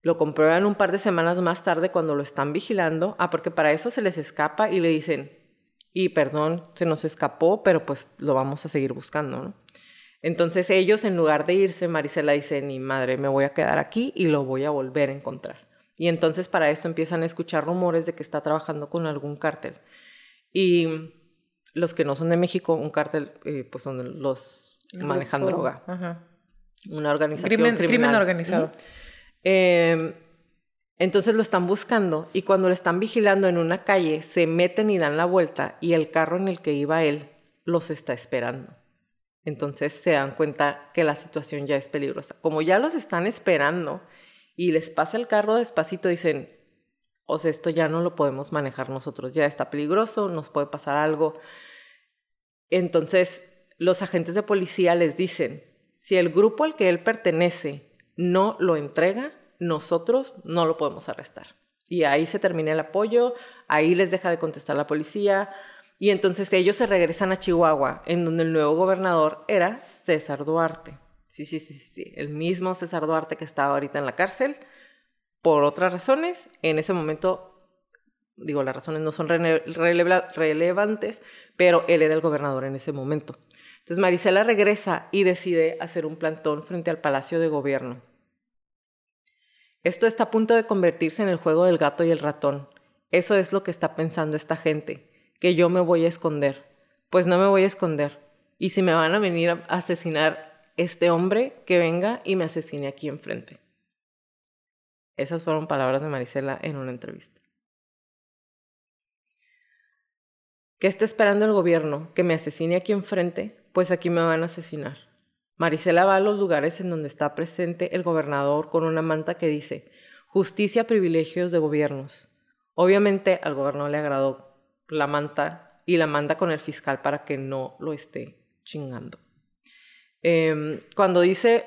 Lo comprueban un par de semanas más tarde cuando lo están vigilando. Ah, porque para eso se les escapa y le dicen, y perdón, se nos escapó, pero pues lo vamos a seguir buscando, ¿no? Entonces ellos, en lugar de irse, Marisela dice, ni madre, me voy a quedar aquí y lo voy a volver a encontrar. Y entonces para esto empiezan a escuchar rumores de que está trabajando con algún cártel. Y los que no son de México, un cártel, eh, pues son los manejan Grupo- droga. Ajá. Una organización Crimen, criminal. crimen organizado. Eh, entonces lo están buscando y cuando lo están vigilando en una calle, se meten y dan la vuelta y el carro en el que iba él los está esperando. Entonces se dan cuenta que la situación ya es peligrosa. Como ya los están esperando y les pasa el carro despacito, dicen, o sea, esto ya no lo podemos manejar nosotros, ya está peligroso, nos puede pasar algo. Entonces los agentes de policía les dicen, si el grupo al que él pertenece no lo entrega, nosotros no lo podemos arrestar. Y ahí se termina el apoyo, ahí les deja de contestar la policía, y entonces ellos se regresan a Chihuahua, en donde el nuevo gobernador era César Duarte. Sí, sí, sí, sí, sí, el mismo César Duarte que estaba ahorita en la cárcel, por otras razones, en ese momento, digo, las razones no son rele- releva- relevantes, pero él era el gobernador en ese momento. Entonces Marisela regresa y decide hacer un plantón frente al Palacio de Gobierno. Esto está a punto de convertirse en el juego del gato y el ratón. Eso es lo que está pensando esta gente, que yo me voy a esconder. Pues no me voy a esconder. Y si me van a venir a asesinar este hombre, que venga y me asesine aquí enfrente. Esas fueron palabras de Marisela en una entrevista. ¿Qué está esperando el gobierno? ¿Que me asesine aquí enfrente? Pues aquí me van a asesinar. Marisela va a los lugares en donde está presente el gobernador con una manta que dice Justicia, privilegios de gobiernos. Obviamente al gobernador le agradó la manta y la manda con el fiscal para que no lo esté chingando. Em, cuando dice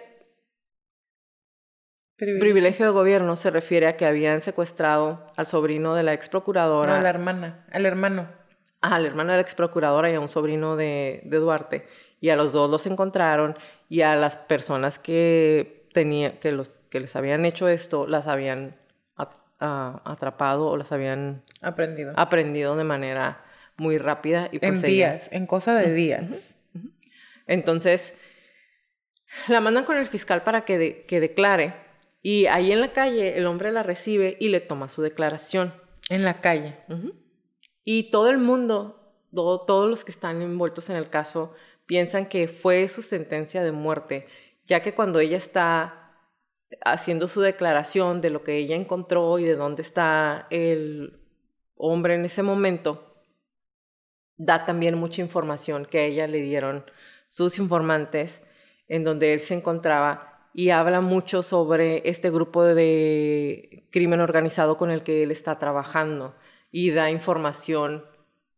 privilegio de gobierno se refiere a que habían secuestrado al sobrino de la ex No, procuradora a la hermana, al hermano. al hermano de la ex procuradora y a un sobrino de, de Duarte. Y a los dos los encontraron y a las personas que, tenía, que, los, que les habían hecho esto las habían atrapado o las habían Aprendido. aprendido de manera muy rápida. Y en pues ella- días, en cosa de días. Entonces, la mandan con el fiscal para que, de- que declare. Y ahí en la calle el hombre la recibe y le toma su declaración. En la calle. Y todo el mundo, todo- todos los que están envueltos en el caso, piensan que fue su sentencia de muerte, ya que cuando ella está haciendo su declaración de lo que ella encontró y de dónde está el hombre en ese momento, da también mucha información que a ella le dieron sus informantes, en donde él se encontraba y habla mucho sobre este grupo de crimen organizado con el que él está trabajando y da información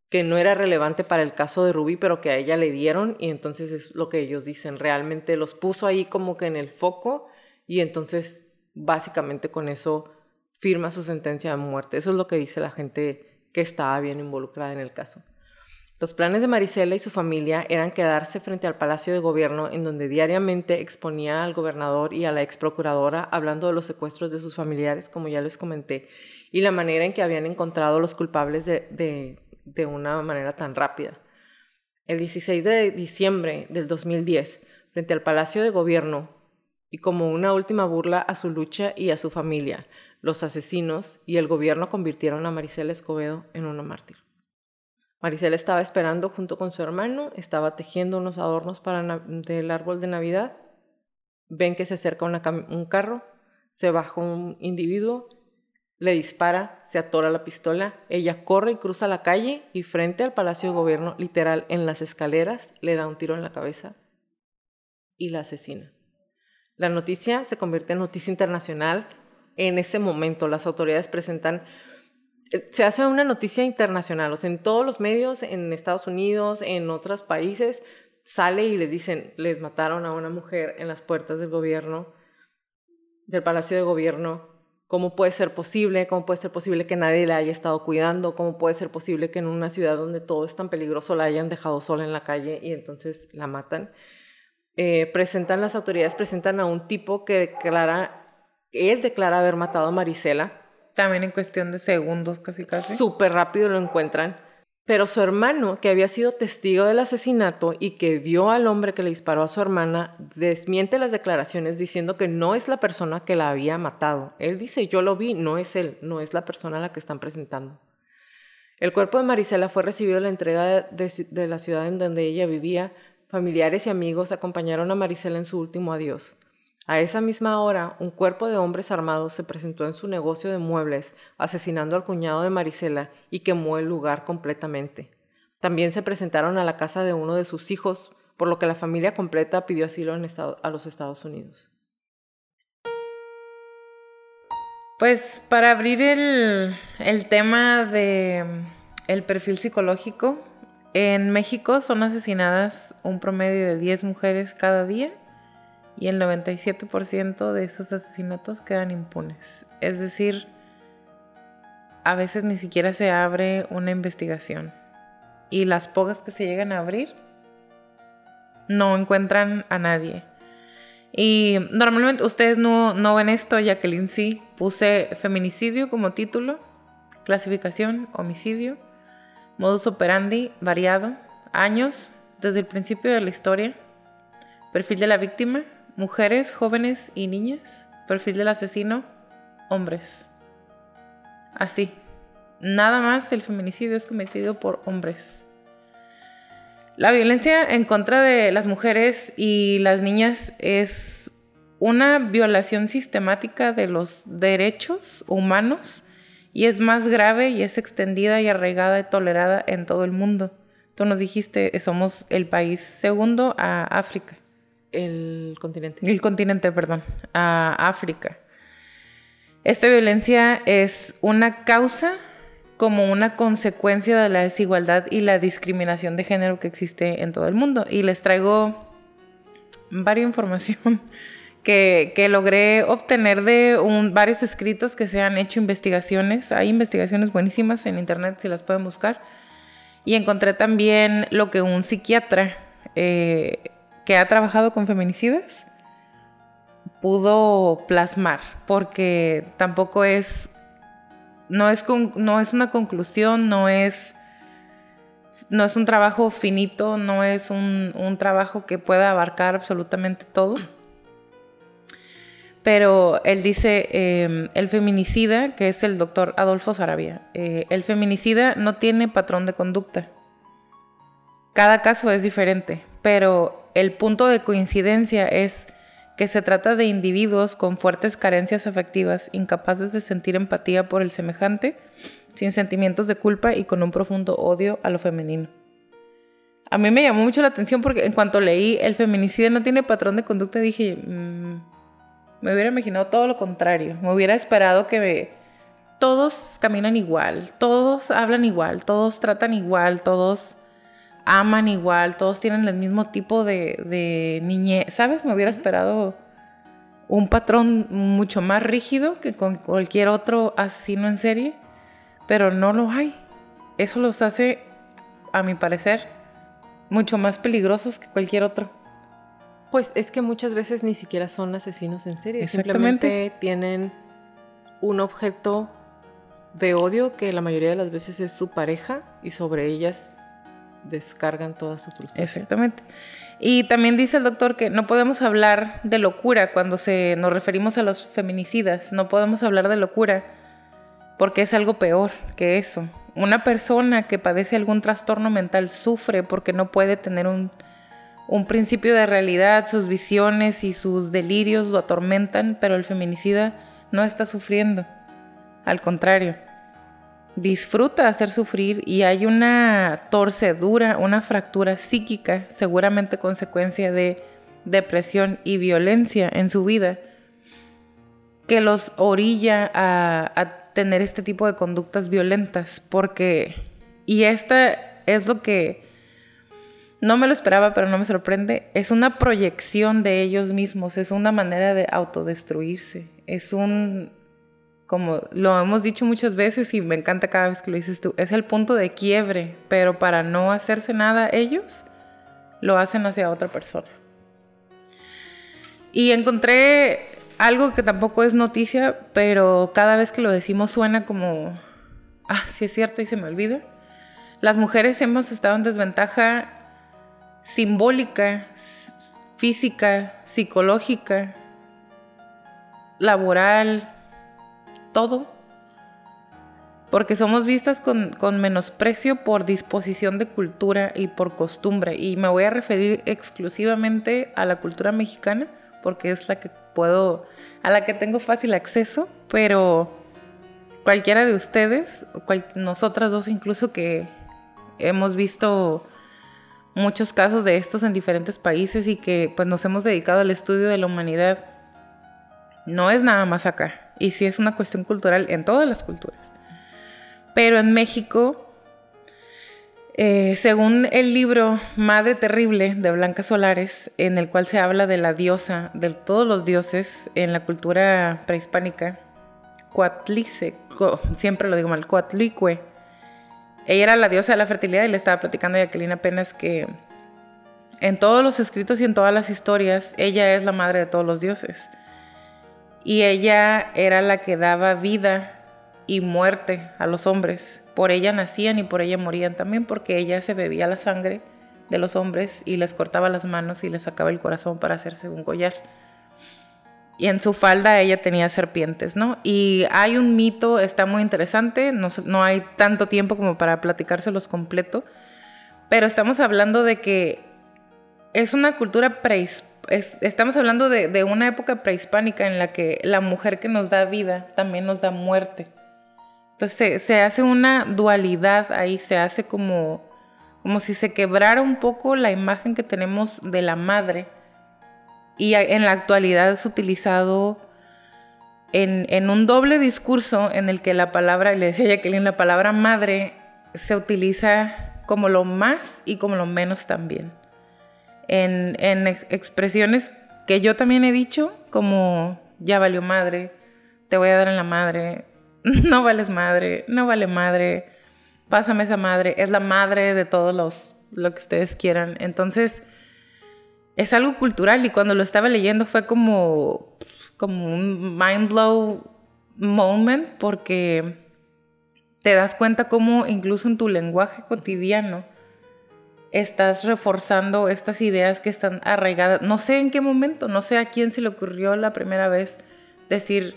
que no era relevante para el caso de Ruby, pero que a ella le dieron y entonces es lo que ellos dicen, realmente los puso ahí como que en el foco y entonces básicamente con eso firma su sentencia de muerte. Eso es lo que dice la gente que estaba bien involucrada en el caso. Los planes de Marisela y su familia eran quedarse frente al Palacio de Gobierno, en donde diariamente exponía al gobernador y a la ex procuradora hablando de los secuestros de sus familiares, como ya les comenté, y la manera en que habían encontrado los culpables de, de, una manera tan rápida. El 16 de diciembre del 2010, frente al Palacio de Gobierno, y como una última burla a su lucha y a su familia, los asesinos y el gobierno convirtieron a Marisela Escobedo en una mártir. Marisela estaba esperando junto con su hermano, estaba tejiendo unos adornos para del árbol de Navidad. Ven que se acerca un carro, se baja un individuo, le dispara, se atora la pistola, ella corre y cruza la calle y frente al Palacio de Gobierno, literal en las escaleras, le da un tiro en la cabeza y la asesina. La noticia se convierte en noticia internacional en ese momento. Las autoridades presentan, se hace una noticia internacional, o sea, en todos los medios, en Estados Unidos, en otros países, sale y les dicen, les mataron a una mujer en las puertas del gobierno, del Palacio de Gobierno. ¿Cómo puede ser posible? ¿Cómo puede ser posible que nadie la haya estado cuidando? ¿Cómo puede ser posible que en una ciudad donde todo es tan peligroso la hayan dejado sola en la calle y entonces la matan? Eh, presentan las autoridades, presentan a un tipo que declara, él declara haber matado a Marisela. También en cuestión de segundos, casi casi. Súper rápido lo encuentran. Pero su hermano, que había sido testigo del asesinato y que vio al hombre que le disparó a su hermana, desmiente las declaraciones diciendo que no es la persona que la había matado. Él dice, yo lo vi, no es él, no es la persona a la que están presentando. El cuerpo de Marisela fue recibido en la entrega de, de la ciudad en donde ella vivía, Familiares y amigos acompañaron a Marisela en su último adiós. A esa misma hora, un cuerpo de hombres armados se presentó en su negocio de muebles, asesinando al cuñado de Marisela y quemó el lugar completamente. También se presentaron a la casa de uno de sus hijos, por lo que la familia completa pidió asilo en a los Estados Unidos. Pues para abrir el, tema de el perfil psicológico, en México son asesinadas un promedio de 10 mujeres cada día y el 97% de esos asesinatos quedan impunes. Es decir, a veces ni siquiera se abre una investigación. Y las pocas que se llegan a abrir no encuentran a nadie. Y normalmente ustedes no, no ven esto, Jacqueline sí. Puse feminicidio como título, clasificación, homicidio modus operandi variado, años desde el principio de la historia, perfil de la víctima, mujeres, jóvenes y niñas, perfil del asesino, hombres. Así, nada más el feminicidio es cometido por hombres. La violencia en contra de las mujeres y las niñas es una violación sistemática de los derechos humanos y es más grave y es extendida y arraigada y tolerada en todo el mundo. Tú nos dijiste, somos el país segundo a África. El continente. El continente, perdón, a África. Esta violencia es una causa como una consecuencia de la desigualdad y la discriminación de género que existe en todo el mundo. Y les traigo varias información [laughs] que, logré obtener de varios escritos que se han hecho investigaciones. Hay investigaciones buenísimas en internet si las pueden buscar. Y encontré también lo que un psiquiatra eh, que ha trabajado con feminicidas pudo plasmar, porque tampoco es, no es, no es una conclusión, no es, no es un trabajo finito, no es un, un trabajo que pueda abarcar absolutamente todo pero él dice, em, el feminicida, que es el doctor Adolfo Sarabia, eh, el feminicida no tiene patrón de conducta. Cada caso es diferente, pero el punto de coincidencia es que se trata de individuos con fuertes carencias afectivas, incapaces de sentir empatía por el semejante, sin sentimientos de culpa y con un profundo odio a lo femenino. A mí me llamó mucho la atención porque en cuanto leí el feminicida no tiene patrón de conducta dije, mm, me hubiera imaginado todo lo contrario. Me hubiera esperado que todos caminan igual, todos hablan igual, todos tratan igual, todos aman igual, todos tienen el mismo tipo de, de niñez. ¿Sabes? Me hubiera esperado un patrón mucho más rígido que con cualquier otro asesino en serie, pero no lo hay. Eso los hace, a mi parecer, mucho más peligrosos que cualquier otro. Pues es que muchas veces ni siquiera son asesinos en serie, simplemente tienen un objeto de odio que la mayoría de las veces es su pareja y sobre ellas descargan toda su frustración. Exactamente. Y también dice el doctor que no podemos hablar de locura cuando se nos referimos a los feminicidas, no podemos hablar de locura porque es algo peor que eso. Una persona que padece algún trastorno mental sufre porque no puede tener un un principio de realidad, sus visiones y sus delirios lo atormentan, pero el feminicida no está sufriendo. Al contrario, disfruta hacer sufrir y hay una torcedura, una fractura psíquica, seguramente consecuencia de depresión y violencia en su vida que los orilla a, a tener este tipo de conductas violentas, porque, y esta es lo que no me lo esperaba, pero no me sorprende, es una proyección de ellos mismos, es una manera de autodestruirse, es un, como lo hemos dicho muchas veces y me encanta cada vez que lo dices tú, es el punto de quiebre, pero para no hacerse nada ellos, lo hacen hacia otra persona. Y encontré algo que tampoco es noticia, pero cada vez que lo decimos suena como, ah, sí es cierto y se me olvida. Las mujeres hemos estado en desventaja simbólica, física, psicológica, laboral, todo. Porque somos vistas con, menosprecio por disposición de cultura y por costumbre. Y me voy a referir exclusivamente a la cultura mexicana, porque es la que puedo, a la que tengo fácil acceso, pero cualquiera de ustedes, nosotras dos incluso que hemos visto muchos casos de estos en diferentes países y que pues nos hemos dedicado al estudio de la humanidad, no es nada más acá. Y sí es una cuestión cultural en todas las culturas. Pero en México, eh, según el libro Madre Terrible de Blanca Solares, en el cual se habla de la diosa, de todos los dioses en la cultura prehispánica, Coatlice, siempre lo digo mal, Coatlicue, ella era la diosa de la fertilidad y le estaba platicando a Jacqueline apenas que en todos los escritos y en todas las historias, ella es la madre de todos los dioses. Y ella era la que daba vida y muerte a los hombres. Por ella nacían y por ella morían también, porque ella se bebía la sangre de los hombres y les cortaba las manos y les sacaba el corazón para hacerse un collar y en su falda ella tenía serpientes, ¿no? Y hay un mito, está muy interesante, no, hay tanto tiempo como para platicárselos completo, pero estamos hablando de que es una cultura prehispánica, estamos hablando de, una época prehispánica en la que la mujer que nos da vida también nos da muerte. Entonces se, hace una dualidad ahí, se hace como, como si se quebrara un poco la imagen que tenemos de la madre y en la actualidad es utilizado en, un doble discurso en el que la palabra, le decía Jacqueline, la palabra madre se utiliza como lo más y como lo menos también. En, expresiones que yo también he dicho, como ya valió madre, te voy a dar en la madre, [laughs] no vales madre, no vale madre, pásame esa madre, es la madre de todos los, lo que ustedes quieran. Entonces, es algo cultural y cuando lo estaba leyendo fue como, como un mind blow moment porque te das cuenta cómo incluso en tu lenguaje cotidiano estás reforzando estas ideas que están arraigadas. No sé en qué momento, no sé a quién se le ocurrió la primera vez decir,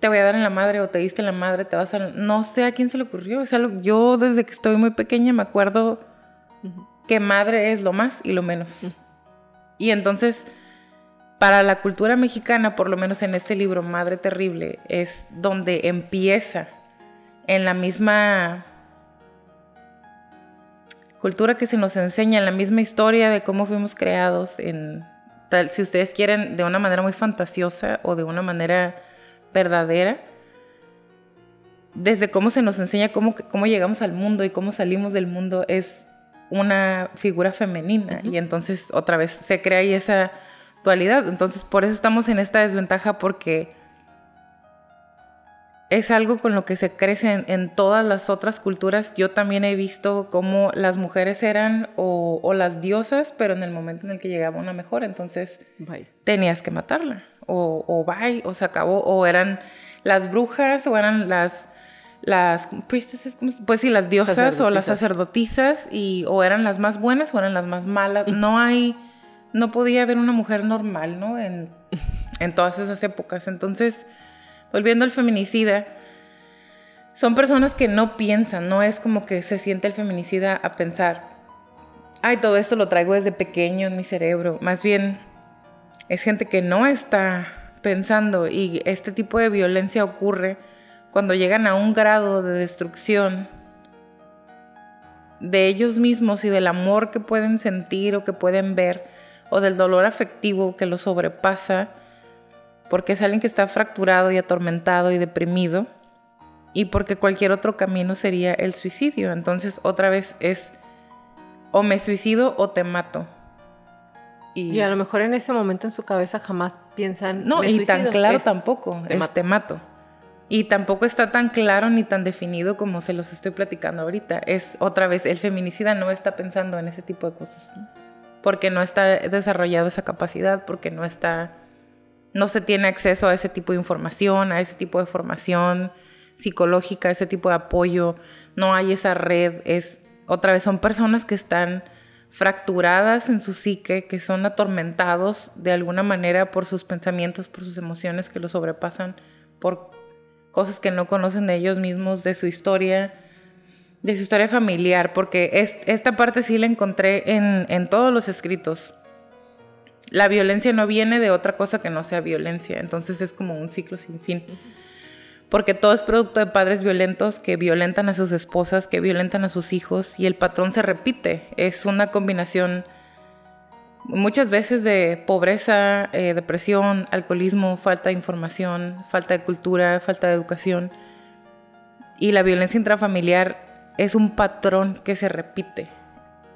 te voy a dar en la madre o te diste en la madre, te vas a... No sé a quién se le ocurrió. Es algo, yo desde que estoy muy pequeña me acuerdo que madre es lo más y lo menos. Y entonces, para la cultura mexicana, por lo menos en este libro, Madre Terrible, es donde empieza en la misma cultura que se nos enseña, en la misma historia de cómo fuimos creados, en tal, si ustedes quieren, de una manera muy fantasiosa o de una manera verdadera, desde cómo se nos enseña cómo, cómo llegamos al mundo y cómo salimos del mundo, es una figura femenina y entonces otra vez se crea ahí esa dualidad. Entonces por eso estamos en esta desventaja porque es algo con lo que se crece en, todas las otras culturas. Yo también he visto cómo las mujeres eran o, las diosas, pero en el momento en el que llegaba una mejor, entonces tenías que matarla. O, o bye, o se acabó, o eran las brujas, o eran las las priestesses, pues sí, las diosas o las sacerdotisas y o eran las más buenas o eran las más malas. No hay, no podía haber una mujer normal, ¿no? En, en todas esas épocas. Entonces, volviendo al feminicida, son personas que no piensan, no es como que se siente el feminicida a pensar, ay, todo esto lo traigo desde pequeño en mi cerebro. Más bien, es gente que no está pensando y este tipo de violencia ocurre cuando llegan a un grado de destrucción de ellos mismos y del amor que pueden sentir o que pueden ver o del dolor afectivo que lo sobrepasa, porque es alguien que está fracturado y atormentado y deprimido, y porque cualquier otro camino sería el suicidio. Entonces otra vez es o me suicido o te mato. Y, a lo mejor en ese momento en su cabeza jamás piensan. No, "Me y tan suicido", claro es, tampoco, te es mato. te mato. Y tampoco está tan claro ni tan definido como se los estoy platicando ahorita. Es otra vez, el feminicida no está pensando en ese tipo de cosas. ¿no? Porque no está desarrollado esa capacidad, porque no está, no se tiene acceso a ese tipo de información, a ese tipo de formación psicológica, ese tipo de apoyo. No hay esa red. Es, otra vez, son personas que están fracturadas en su psique, que son atormentados de alguna manera por sus pensamientos, por sus emociones que los sobrepasan, por cosas que no conocen de ellos mismos, de su historia, de su historia familiar, porque es- esta parte sí la encontré en, en todos los escritos. La violencia no viene de otra cosa que no sea violencia, entonces es como un ciclo sin fin. Porque todo es producto de padres violentos que violentan a sus esposas, que violentan a sus hijos y el patrón se repite. Es una combinación muchas veces de pobreza, eh, depresión, alcoholismo, falta de información, falta de cultura, falta de educación. Y la violencia intrafamiliar es un patrón que se repite.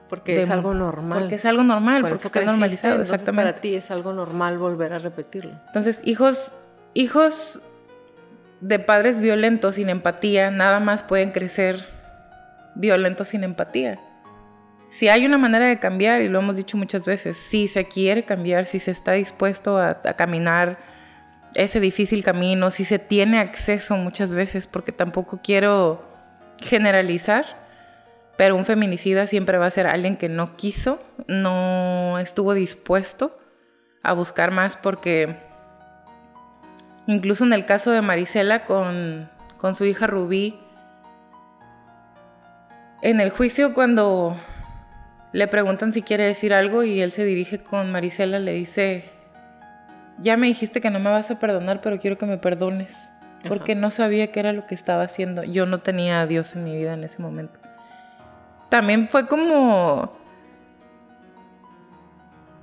Porque de- es algo normal. Porque es algo normal, Por porque eso está creciste, normalizado, exactamente. Para ti es algo normal volver a repetirlo. Entonces, hijos, hijos de padres violentos sin empatía nada más pueden crecer violentos sin empatía. Si hay una manera de cambiar, y lo hemos dicho muchas veces, si se quiere cambiar, si se está dispuesto a, a caminar ese difícil camino, si se tiene acceso muchas veces, porque tampoco quiero generalizar, pero un feminicida siempre va a ser alguien que no quiso, no estuvo dispuesto a buscar más porque incluso en el caso de Marisela con, con su hija Rubí, en el juicio cuando le preguntan si quiere decir algo y él se dirige con Marisela, le dice, ya me dijiste que no me vas a perdonar, pero quiero que me perdones, porque no sabía qué era lo que estaba haciendo. Yo no tenía a Dios en mi vida en ese momento. También fue como...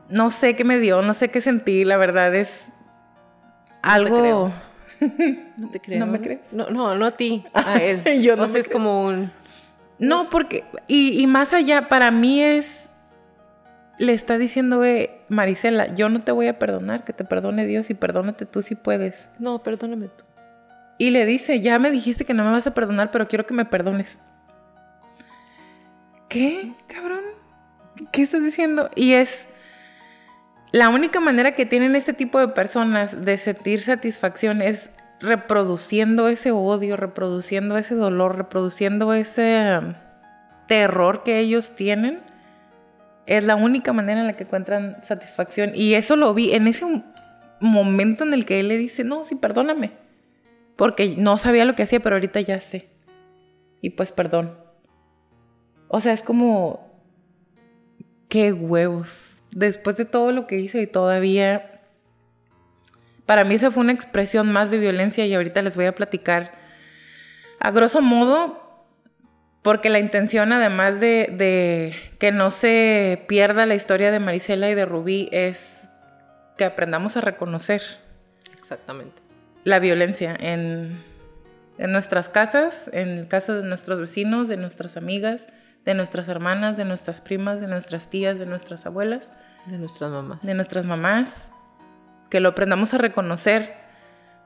No sé qué me dio, no sé qué sentí, la verdad es algo... creo. [laughs] No te creo. ¿No me crees? No, no, no a ti, a [laughs] él. Yo no O sea, es creo. como un... No, porque, y, y más allá, para mí es, le está diciendo, eh, Marisela, yo no te voy a perdonar, que te perdone Dios y perdónate tú si puedes. No, perdóname tú. Y le dice, ya me dijiste que no me vas a perdonar, pero quiero que me perdones. ¿Qué, cabrón? ¿Qué estás diciendo? Y es la única manera que tienen este tipo de personas de sentir satisfacción es reproduciendo ese odio, reproduciendo ese dolor, reproduciendo ese um, terror que ellos tienen. Es la única manera en la que encuentran satisfacción. Y eso lo vi en ese momento en el que él le dice, no, sí, perdóname. Porque no sabía lo que hacía, pero ahorita ya sé. Y pues perdón. O sea, es como... Qué huevos. Después de todo lo que hice y todavía... Para mí esa fue una expresión más de violencia y ahorita les voy a platicar a grosso modo porque la intención además de, de que no se pierda la historia de Marisela y de Rubí es que aprendamos a reconocer Exactamente. la violencia en, en nuestras casas, en casas de nuestros vecinos, de nuestras amigas, de nuestras hermanas, de nuestras primas, de nuestras tías, de nuestras abuelas, De nuestras mamás. de nuestras mamás, que lo aprendamos a reconocer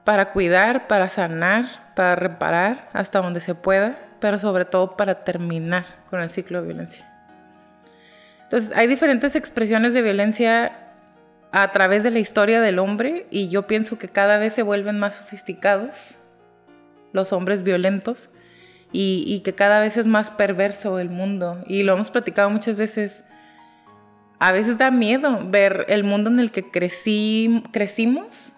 para cuidar, para sanar, para reparar hasta donde se pueda, pero sobre todo para terminar con el ciclo de violencia. Entonces, hay diferentes expresiones de violencia a través de la historia del hombre y yo pienso que cada vez se vuelven más sofisticados los hombres violentos y, que cada vez es más perverso el mundo. Y lo hemos platicado muchas veces. A veces da miedo ver el mundo en el que crecí, crecimos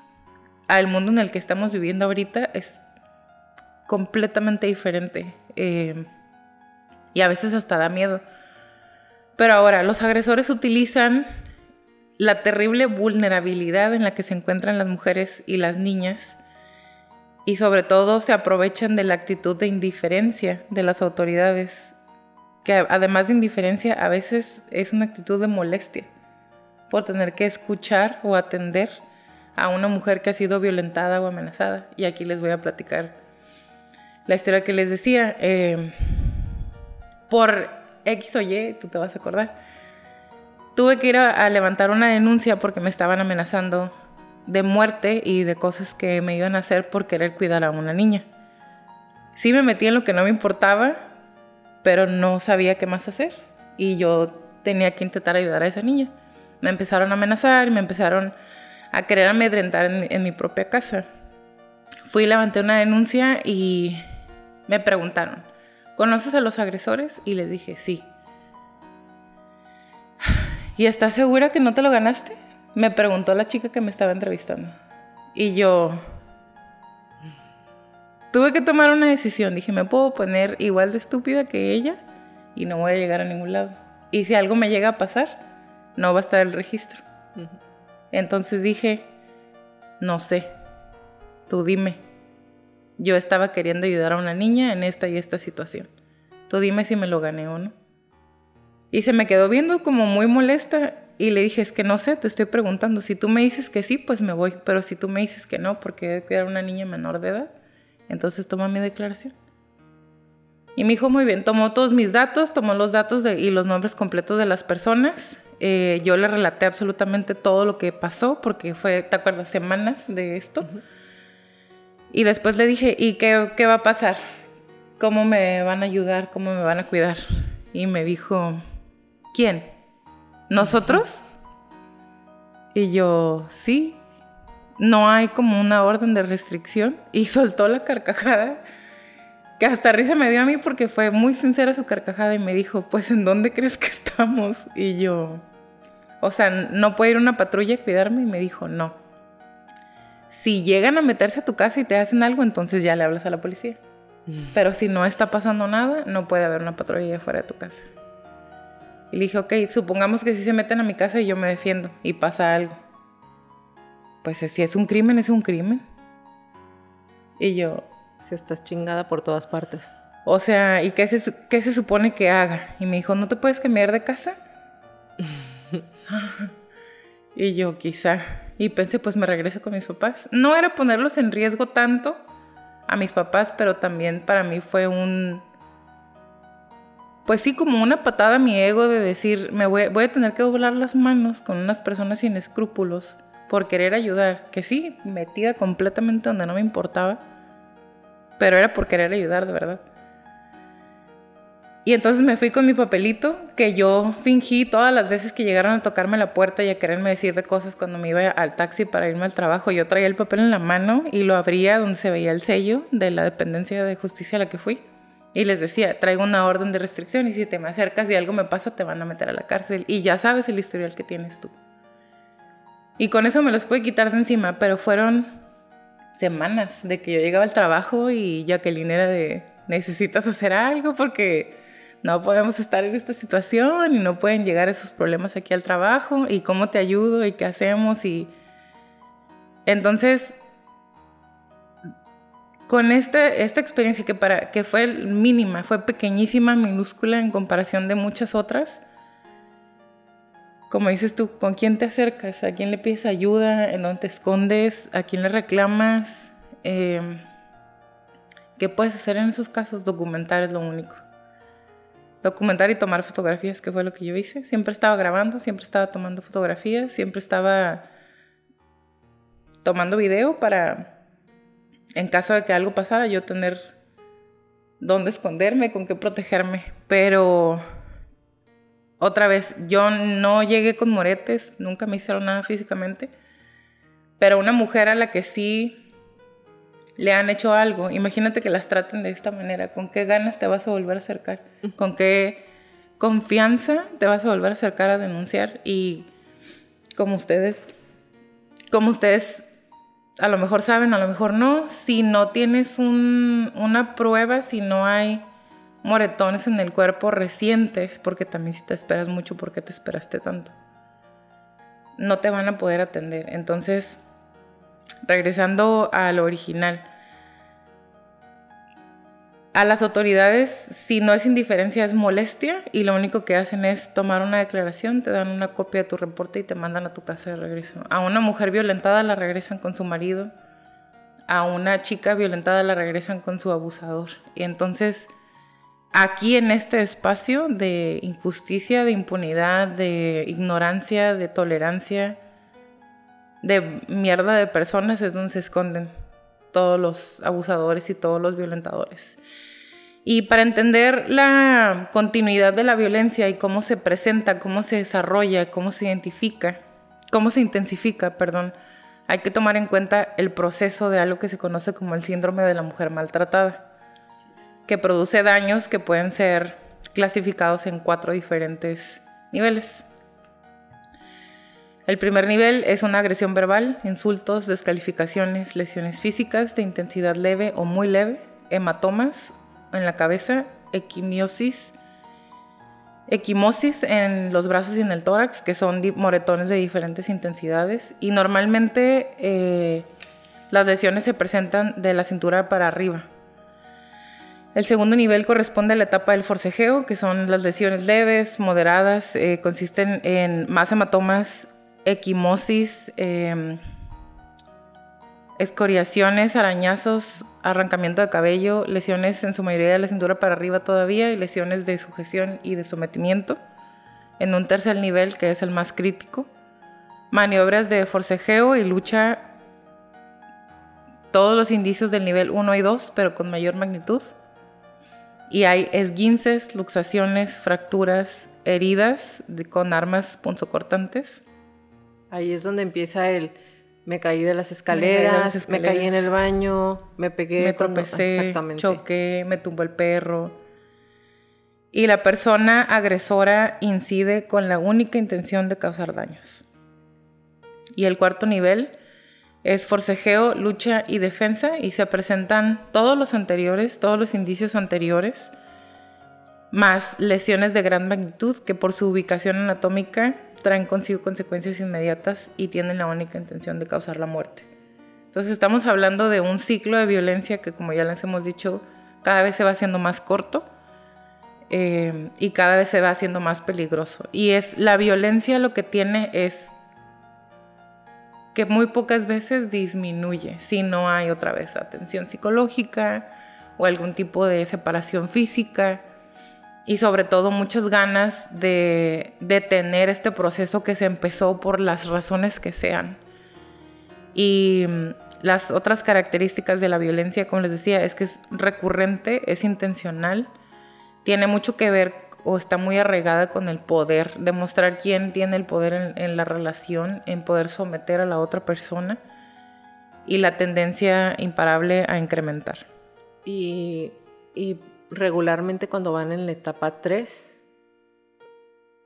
al mundo en el que estamos viviendo ahorita. Es completamente diferente. Eh, y a veces hasta da miedo. Pero ahora, los agresores utilizan la terrible vulnerabilidad en la que se encuentran las mujeres y las niñas y sobre todo se aprovechan de la actitud de indiferencia de las autoridades, que además de indiferencia a veces es una actitud de molestia, por tener que escuchar o atender a una mujer que ha sido violentada o amenazada. Y aquí les voy a platicar la historia que les decía. Eh, por X o Y, tú te vas a acordar. Tuve que ir a, a levantar una denuncia porque me estaban amenazando de muerte y de cosas que me iban a hacer por querer cuidar a una niña. Sí me metí en lo que no me importaba, pero no sabía qué más hacer. Y yo tenía que intentar ayudar a esa niña. Me empezaron a amenazar y me empezaron a querer amedrentar en, en mi propia casa. Fui, levanté una denuncia y me preguntaron, ¿conoces a los agresores? Y les dije, sí. [sighs] ¿Y estás segura que no te lo ganaste? Me preguntó la chica que me estaba entrevistando. Y yo tuve que tomar una decisión. Dije, me puedo poner igual de estúpida que ella y no voy a llegar a ningún lado. Y si algo me llega a pasar, no va a estar el registro. Entonces dije, no sé, tú dime. Yo estaba queriendo ayudar a una niña en esta y esta situación. Tú dime si me lo gané o no. Y se me quedó viendo como muy molesta y le dije, es que no sé, te estoy preguntando. Si tú me dices que sí, pues me voy. Pero si tú me dices que no, porque he de cuidar a una niña menor de edad, entonces toma mi declaración. Y me dijo, muy bien, tomó todos mis datos, tomó los datos de, y los nombres completos de las personas. Eh, yo le relaté absolutamente todo lo que pasó, porque fue, ¿te acuerdas? Semanas de esto. Y después le dije, ¿y qué, qué va a pasar? ¿Cómo me van a ayudar? ¿Cómo me van a cuidar? Y me dijo, ¿quién? ¿Nosotros? Y yo, sí. No hay como una orden de restricción. Y [laughs] soltó la carcajada, que hasta risa me dio a mí porque fue muy sincera su carcajada y me dijo, pues ¿en dónde crees que estamos? Y yo, o sea, ¿no puede ir una patrulla a cuidarme? Y me dijo, no. Si llegan a meterse a tu casa y te hacen algo, entonces ya le hablas a la policía. Pero si no está pasando nada, no puede haber una patrulla fuera de tu casa. Y le dije, ok, supongamos que si se meten a mi casa y yo me defiendo y pasa algo. Pues si es un crimen, es un crimen. Y yo, Si estás chingada por todas partes. o sea, ¿y qué se, qué se supone que haga? Y me dijo, ¿no te puedes cambiar de casa? [laughs] y yo, quizá. Y pensé, pues me regreso con mis papás. No era ponerlos en riesgo tanto a mis papás, pero también para mí fue un... Pues sí, como una patada a mi ego de decir, me voy, voy a tener que doblar las manos con unas personas sin escrúpulos por querer ayudar. Que sí, metida completamente donde no me importaba, pero era por querer ayudar, de verdad. Y entonces me fui con mi papelito, que yo fingí todas las veces que llegaron a tocarme la puerta y a quererme decir de cosas cuando me iba al taxi para irme al trabajo. Yo traía el papel en la mano y lo abría donde se veía el sello de la dependencia de justicia a la que fui. Y les decía, traigo una orden de restricción y si te me acercas y algo me pasa, te van a meter a la cárcel. Y ya sabes el historial que tienes tú. Y con eso me los pude quitar de encima, pero fueron semanas de que yo llegaba al trabajo y Jacqueline era de, necesitas hacer algo porque no podemos estar en esta situación y no pueden llegar esos problemas aquí al trabajo y cómo te ayudo y qué hacemos y entonces con este, esta experiencia que, para, que fue mínima, fue pequeñísima, minúscula en comparación de muchas otras, como dices tú, ¿con quién te acercas? ¿A quién le pides ayuda? ¿En dónde te escondes? ¿A quién le reclamas? Eh, ¿Qué puedes hacer en esos casos? Documentar es lo único. Documentar y tomar fotografías, que fue lo que yo hice. Siempre estaba grabando, siempre estaba tomando fotografías, siempre estaba tomando video para, en caso de que algo pasara, yo tener dónde esconderme, con qué protegerme. Pero otra vez, yo no llegué con moretes, nunca me hicieron nada físicamente, pero una mujer a la que sí le han hecho algo, imagínate que las traten de esta manera, ¿con qué ganas te vas a volver a acercar? ¿Con qué confianza te vas a volver a acercar a denunciar? Y como ustedes, como ustedes a lo mejor saben, a lo mejor no, si no tienes un, una prueba, si no hay moretones en el cuerpo recientes, porque también si te esperas mucho, ¿por qué te esperaste tanto? No te van a poder atender. Entonces, regresando a lo original, a las autoridades, si no es indiferencia, es molestia y lo único que hacen es tomar una declaración, te dan una copia de tu reporte y te mandan a tu casa de regreso. A una mujer violentada la regresan con su marido, a una chica violentada la regresan con su abusador. Y entonces, aquí en este espacio de injusticia, de impunidad, de ignorancia, de tolerancia, de mierda de personas es donde se esconden todos los abusadores y todos los violentadores. Y para entender la continuidad de la violencia y cómo se presenta, cómo se desarrolla, cómo se identifica, cómo se intensifica, perdón, hay que tomar en cuenta el proceso de algo que se conoce como el síndrome de la mujer maltratada, que produce daños que pueden ser clasificados en cuatro diferentes niveles. El primer nivel es una agresión verbal, insultos, descalificaciones, lesiones físicas de intensidad leve o muy leve, hematomas en la cabeza, equimiosis, equimosis en los brazos y en el tórax, que son moretones de diferentes intensidades. Y normalmente eh, las lesiones se presentan de la cintura para arriba. El segundo nivel corresponde a la etapa del forcejeo, que son las lesiones leves, moderadas, eh, consisten en más hematomas equimosis, em, escoriaciones, arañazos, arrancamiento de cabello, lesiones en su mayoría de la cintura para arriba todavía y lesiones de sujeción y de sometimiento. En un tercer nivel, que es el más crítico, maniobras de forcejeo y lucha, todos los indicios del nivel 1 y 2, pero con mayor magnitud. Y hay esguinces, luxaciones, fracturas, heridas con armas punzocortantes Ahí es donde empieza el me caí de las escaleras, me, caí en el baño, me pegué, me tropecé, choqué, me tumbó el perro. Y la persona agresora incide con la única intención de causar daños. Y el cuarto nivel es forcejeo, lucha y defensa y se presentan todos los anteriores, todos los indicios anteriores, más lesiones de gran magnitud que por su ubicación anatómica traen consigo consecuencias inmediatas y tienen la única intención de causar la muerte. Entonces estamos hablando de un ciclo de violencia que, como ya les hemos dicho, cada vez se va haciendo más corto eh, y cada vez se va haciendo más peligroso. Y es la violencia lo que tiene es que muy pocas veces disminuye si no hay otra vez atención psicológica o algún tipo de separación física y sobre todo muchas ganas de detener este proceso que se empezó por las razones que sean. Y mm, las otras características de la violencia, como les decía, es que es recurrente, es intencional, tiene mucho que ver o está muy arraigada con el poder, demostrar quién tiene el poder en, la relación, en poder someter a la otra persona y la tendencia imparable a incrementar. Y, y regularmente cuando van en la etapa 3,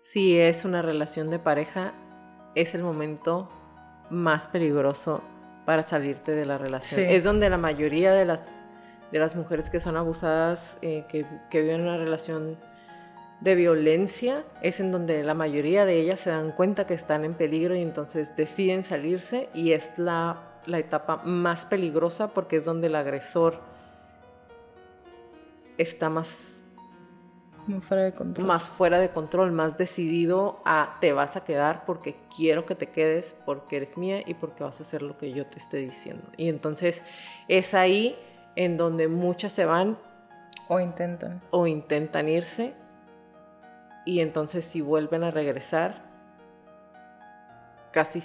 si es una relación de pareja, es el momento más peligroso para salirte de la relación. Es donde la mayoría de las, de las mujeres que son abusadas, eh, que, que viven una relación de violencia, es en donde la mayoría de ellas se dan cuenta que están en peligro y entonces deciden salirse y es la, la etapa más peligrosa porque es donde el agresor está más fuera de control. Más fuera de control, más decidido a te vas a quedar porque quiero que te quedes, porque eres mía y porque vas a hacer lo que yo te esté diciendo. Y entonces es ahí en donde muchas se van. O intentan. O intentan irse. Y entonces si vuelven a regresar, casi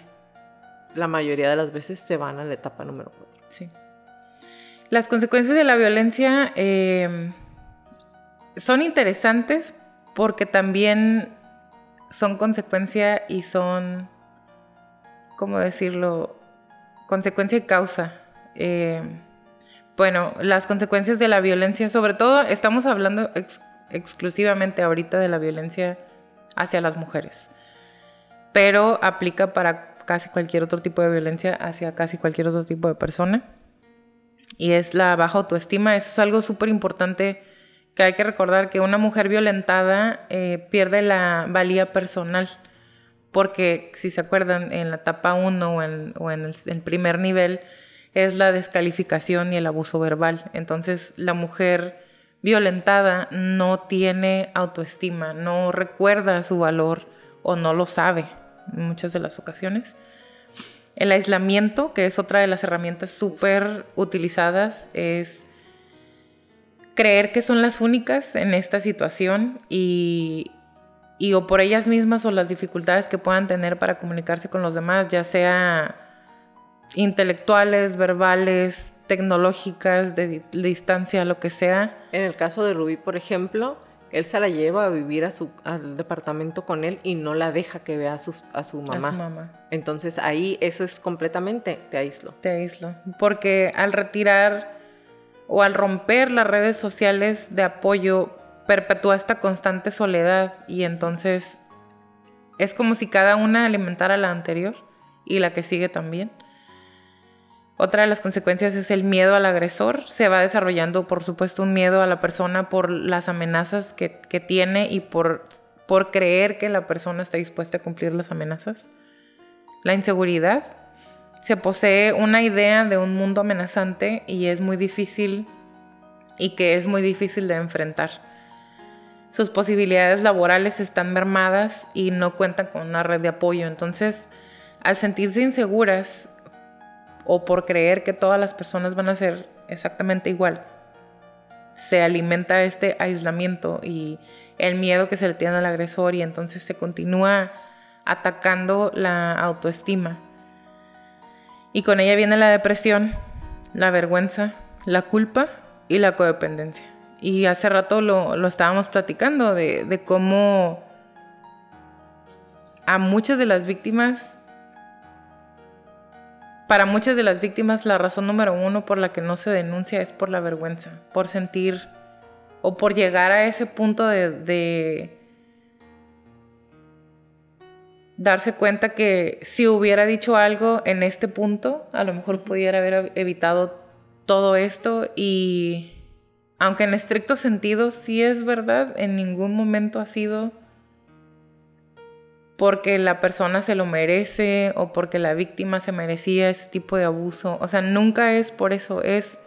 la mayoría de las veces se van a la etapa número 4. Sí. Las consecuencias de la violencia eh, son interesantes porque también son consecuencia y son, ¿cómo decirlo? Consecuencia y causa. Eh, bueno, las consecuencias de la violencia, sobre todo estamos hablando exclusivamente ahorita de la violencia hacia las mujeres, pero aplica para casi cualquier otro tipo de violencia hacia casi cualquier otro tipo de persona y es la baja autoestima. Eso es algo súper importante que hay que recordar, que una mujer violentada eh, pierde la valía personal, porque si se acuerdan, en la etapa 1 o en, en el, primer nivel es la descalificación y el abuso verbal. Entonces la mujer violentada no tiene autoestima, no recuerda su valor o no lo sabe en muchas de las ocasiones. El aislamiento, que es otra de las herramientas súper utilizadas, es creer que son las únicas en esta situación y, y o por ellas mismas o las dificultades que puedan tener para comunicarse con los demás, ya sea intelectuales, verbales, tecnológicas, de, distancia, lo que sea. En el caso de Rubí, por ejemplo, él se la lleva a vivir a su, al departamento con él y no la deja que vea a, sus, a su mamá. A su mamá. Entonces ahí eso es completamente, te aíslo. Te aíslo. Porque al retirar o al romper las redes sociales de apoyo, perpetúa esta constante soledad y entonces es como si cada una alimentara la anterior y la que sigue también. Otra de las consecuencias es el miedo al agresor. Se va desarrollando, por supuesto, un miedo a la persona por las amenazas que, tiene y por, por creer que la persona está dispuesta a cumplir las amenazas. La inseguridad. Se posee una idea de un mundo amenazante y es muy difícil y que es muy difícil de enfrentar. Sus posibilidades laborales están mermadas y no cuentan con una red de apoyo. Entonces, al sentirse inseguras, o por creer que todas las personas van a ser exactamente igual. Se alimenta este aislamiento y el miedo que se le tiene al agresor y entonces se continúa atacando la autoestima. Y con ella viene la depresión, la vergüenza, la culpa y la codependencia. Y hace rato lo, estábamos platicando de, de cómo a muchas de las víctimas para muchas de las víctimas la razón número uno por la que no se denuncia es por la vergüenza, por sentir o por llegar a ese punto de, darse cuenta que si hubiera dicho algo en este punto, a lo mejor pudiera haber evitado todo esto y aunque en estricto sentido sí es verdad, en ningún momento ha sido porque la persona se lo merece o porque la víctima se merecía ese tipo de abuso. O sea, nunca es por eso, es,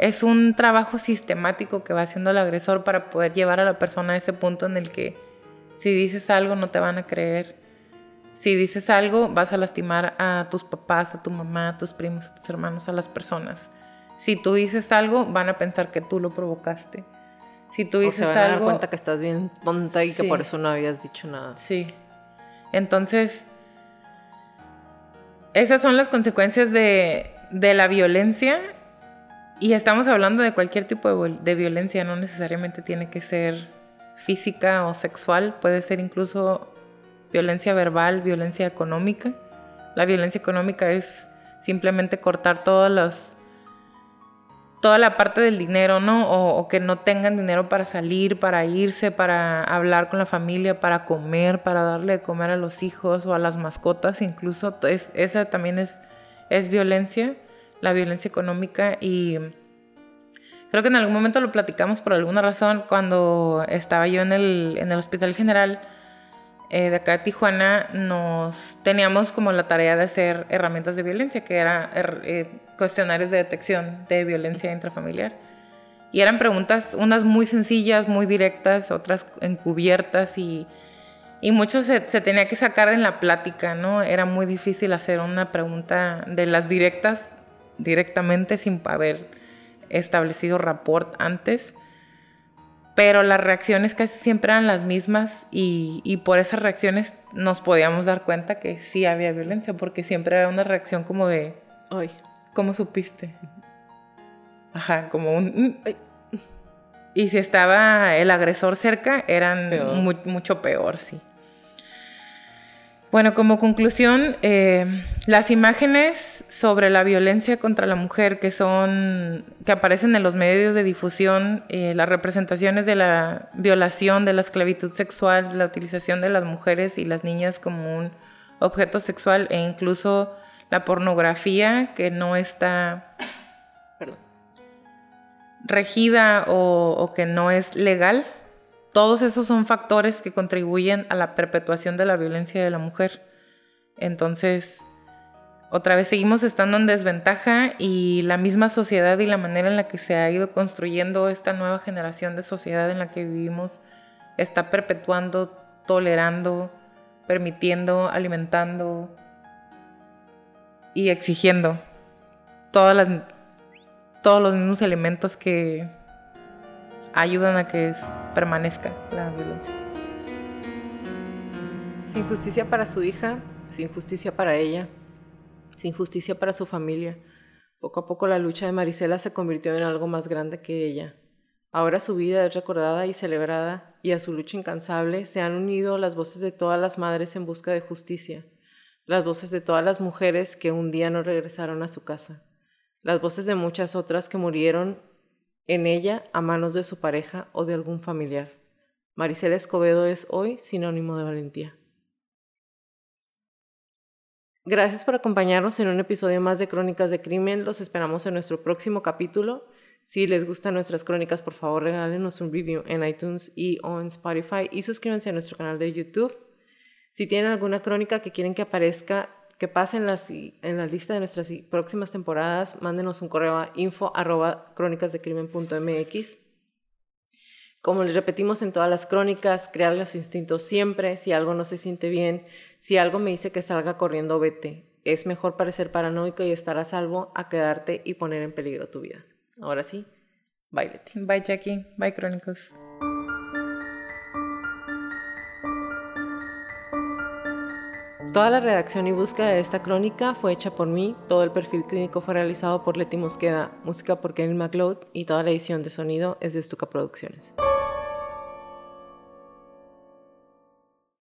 es un trabajo sistemático que va haciendo el agresor para poder llevar a la persona a ese punto en el que si dices algo no te van a creer. Si dices algo vas a lastimar a tus papás, a tu mamá, a tus primos, a tus hermanos, a las personas. Si tú dices algo van a pensar que tú lo provocaste. Si tú dices o se van a dar cuenta que estás bien tonta y que por eso no habías dicho nada. Sí. Entonces, esas son las consecuencias de, la violencia y estamos hablando de cualquier tipo de, de, violencia, no necesariamente tiene que ser física o sexual, puede ser incluso violencia verbal, violencia económica. La violencia económica es simplemente cortar todos los toda la parte del dinero, ¿no? O, que no tengan dinero para salir, para irse, para hablar con la familia, para comer, para darle de comer a los hijos o a las mascotas, incluso es, esa también es, violencia, la violencia económica y creo que en algún momento lo platicamos por alguna razón cuando estaba yo en el hospital general eh, de acá de Tijuana nos teníamos como la tarea de hacer herramientas de violencia, que eran er, eh, cuestionarios de detección de violencia intrafamiliar. Y eran preguntas, unas muy sencillas, muy directas, otras encubiertas y, y mucho se, tenía que sacar en la plática, ¿no? Era muy difícil hacer una pregunta de las directas directamente sin haber establecido rapport antes pero las reacciones casi siempre eran las mismas y, por esas reacciones nos podíamos dar cuenta que sí había violencia, porque siempre era una reacción como de, ay, ¿cómo supiste? Ajá, como un... Mm, y si estaba el agresor cerca, eran mucho peor, sí. Bueno, como conclusión, eh, las imágenes sobre la violencia contra la mujer que son que aparecen en los medios de difusión, eh, las representaciones de la violación, de la esclavitud sexual, la utilización de las mujeres y las niñas como un objeto sexual e incluso la pornografía que no está regida o que no es legal todos esos son factores que contribuyen a la perpetuación de la violencia de la mujer. Entonces, otra vez seguimos estando en desventaja y la misma sociedad y la manera en la que se ha ido construyendo esta nueva generación de sociedad en la que vivimos está perpetuando, tolerando, permitiendo, alimentando y exigiendo todos los mismos elementos que ayudan a que permanezca la violencia. Sin justicia para su hija, sin justicia para ella, sin justicia para su familia. Poco a poco la lucha de Marisela se convirtió en algo más grande que ella. Ahora su vida es recordada y celebrada y a su lucha incansable se han unido las voces de todas las madres en busca de justicia, las voces de todas las mujeres que un día no regresaron a su casa, las voces de muchas otras que murieron en ella a manos de su pareja o de algún familiar. Marisela Escobedo es hoy sinónimo de valentía. Gracias por acompañarnos en un episodio más de Crónicas de Crimen. Los esperamos en nuestro próximo capítulo. Si les gustan nuestras crónicas, por favor regálenos un review en iTunes y o en Spotify y suscríbanse a nuestro canal de YouTube. Si tienen alguna crónica que quieren que aparezca, que pase en, en la lista de nuestras próximas temporadas, mándenos un correo a info arroba crónicasdecrimen.mx. Como les repetimos en todas las crónicas, crear los instintos siempre. Si algo no se siente bien, si algo me dice que salga corriendo, vete. Es mejor parecer paranoico y estar a salvo a quedarte y poner en peligro tu vida. Ahora sí, bye Betty. Bye Jackie, bye Crónicos. Toda la redacción y búsqueda de esta crónica fue hecha por mí, todo el perfil clínico fue realizado por Leti Mosqueda, música por Kenny McLeod y toda la edición de sonido es de Stuka Producciones.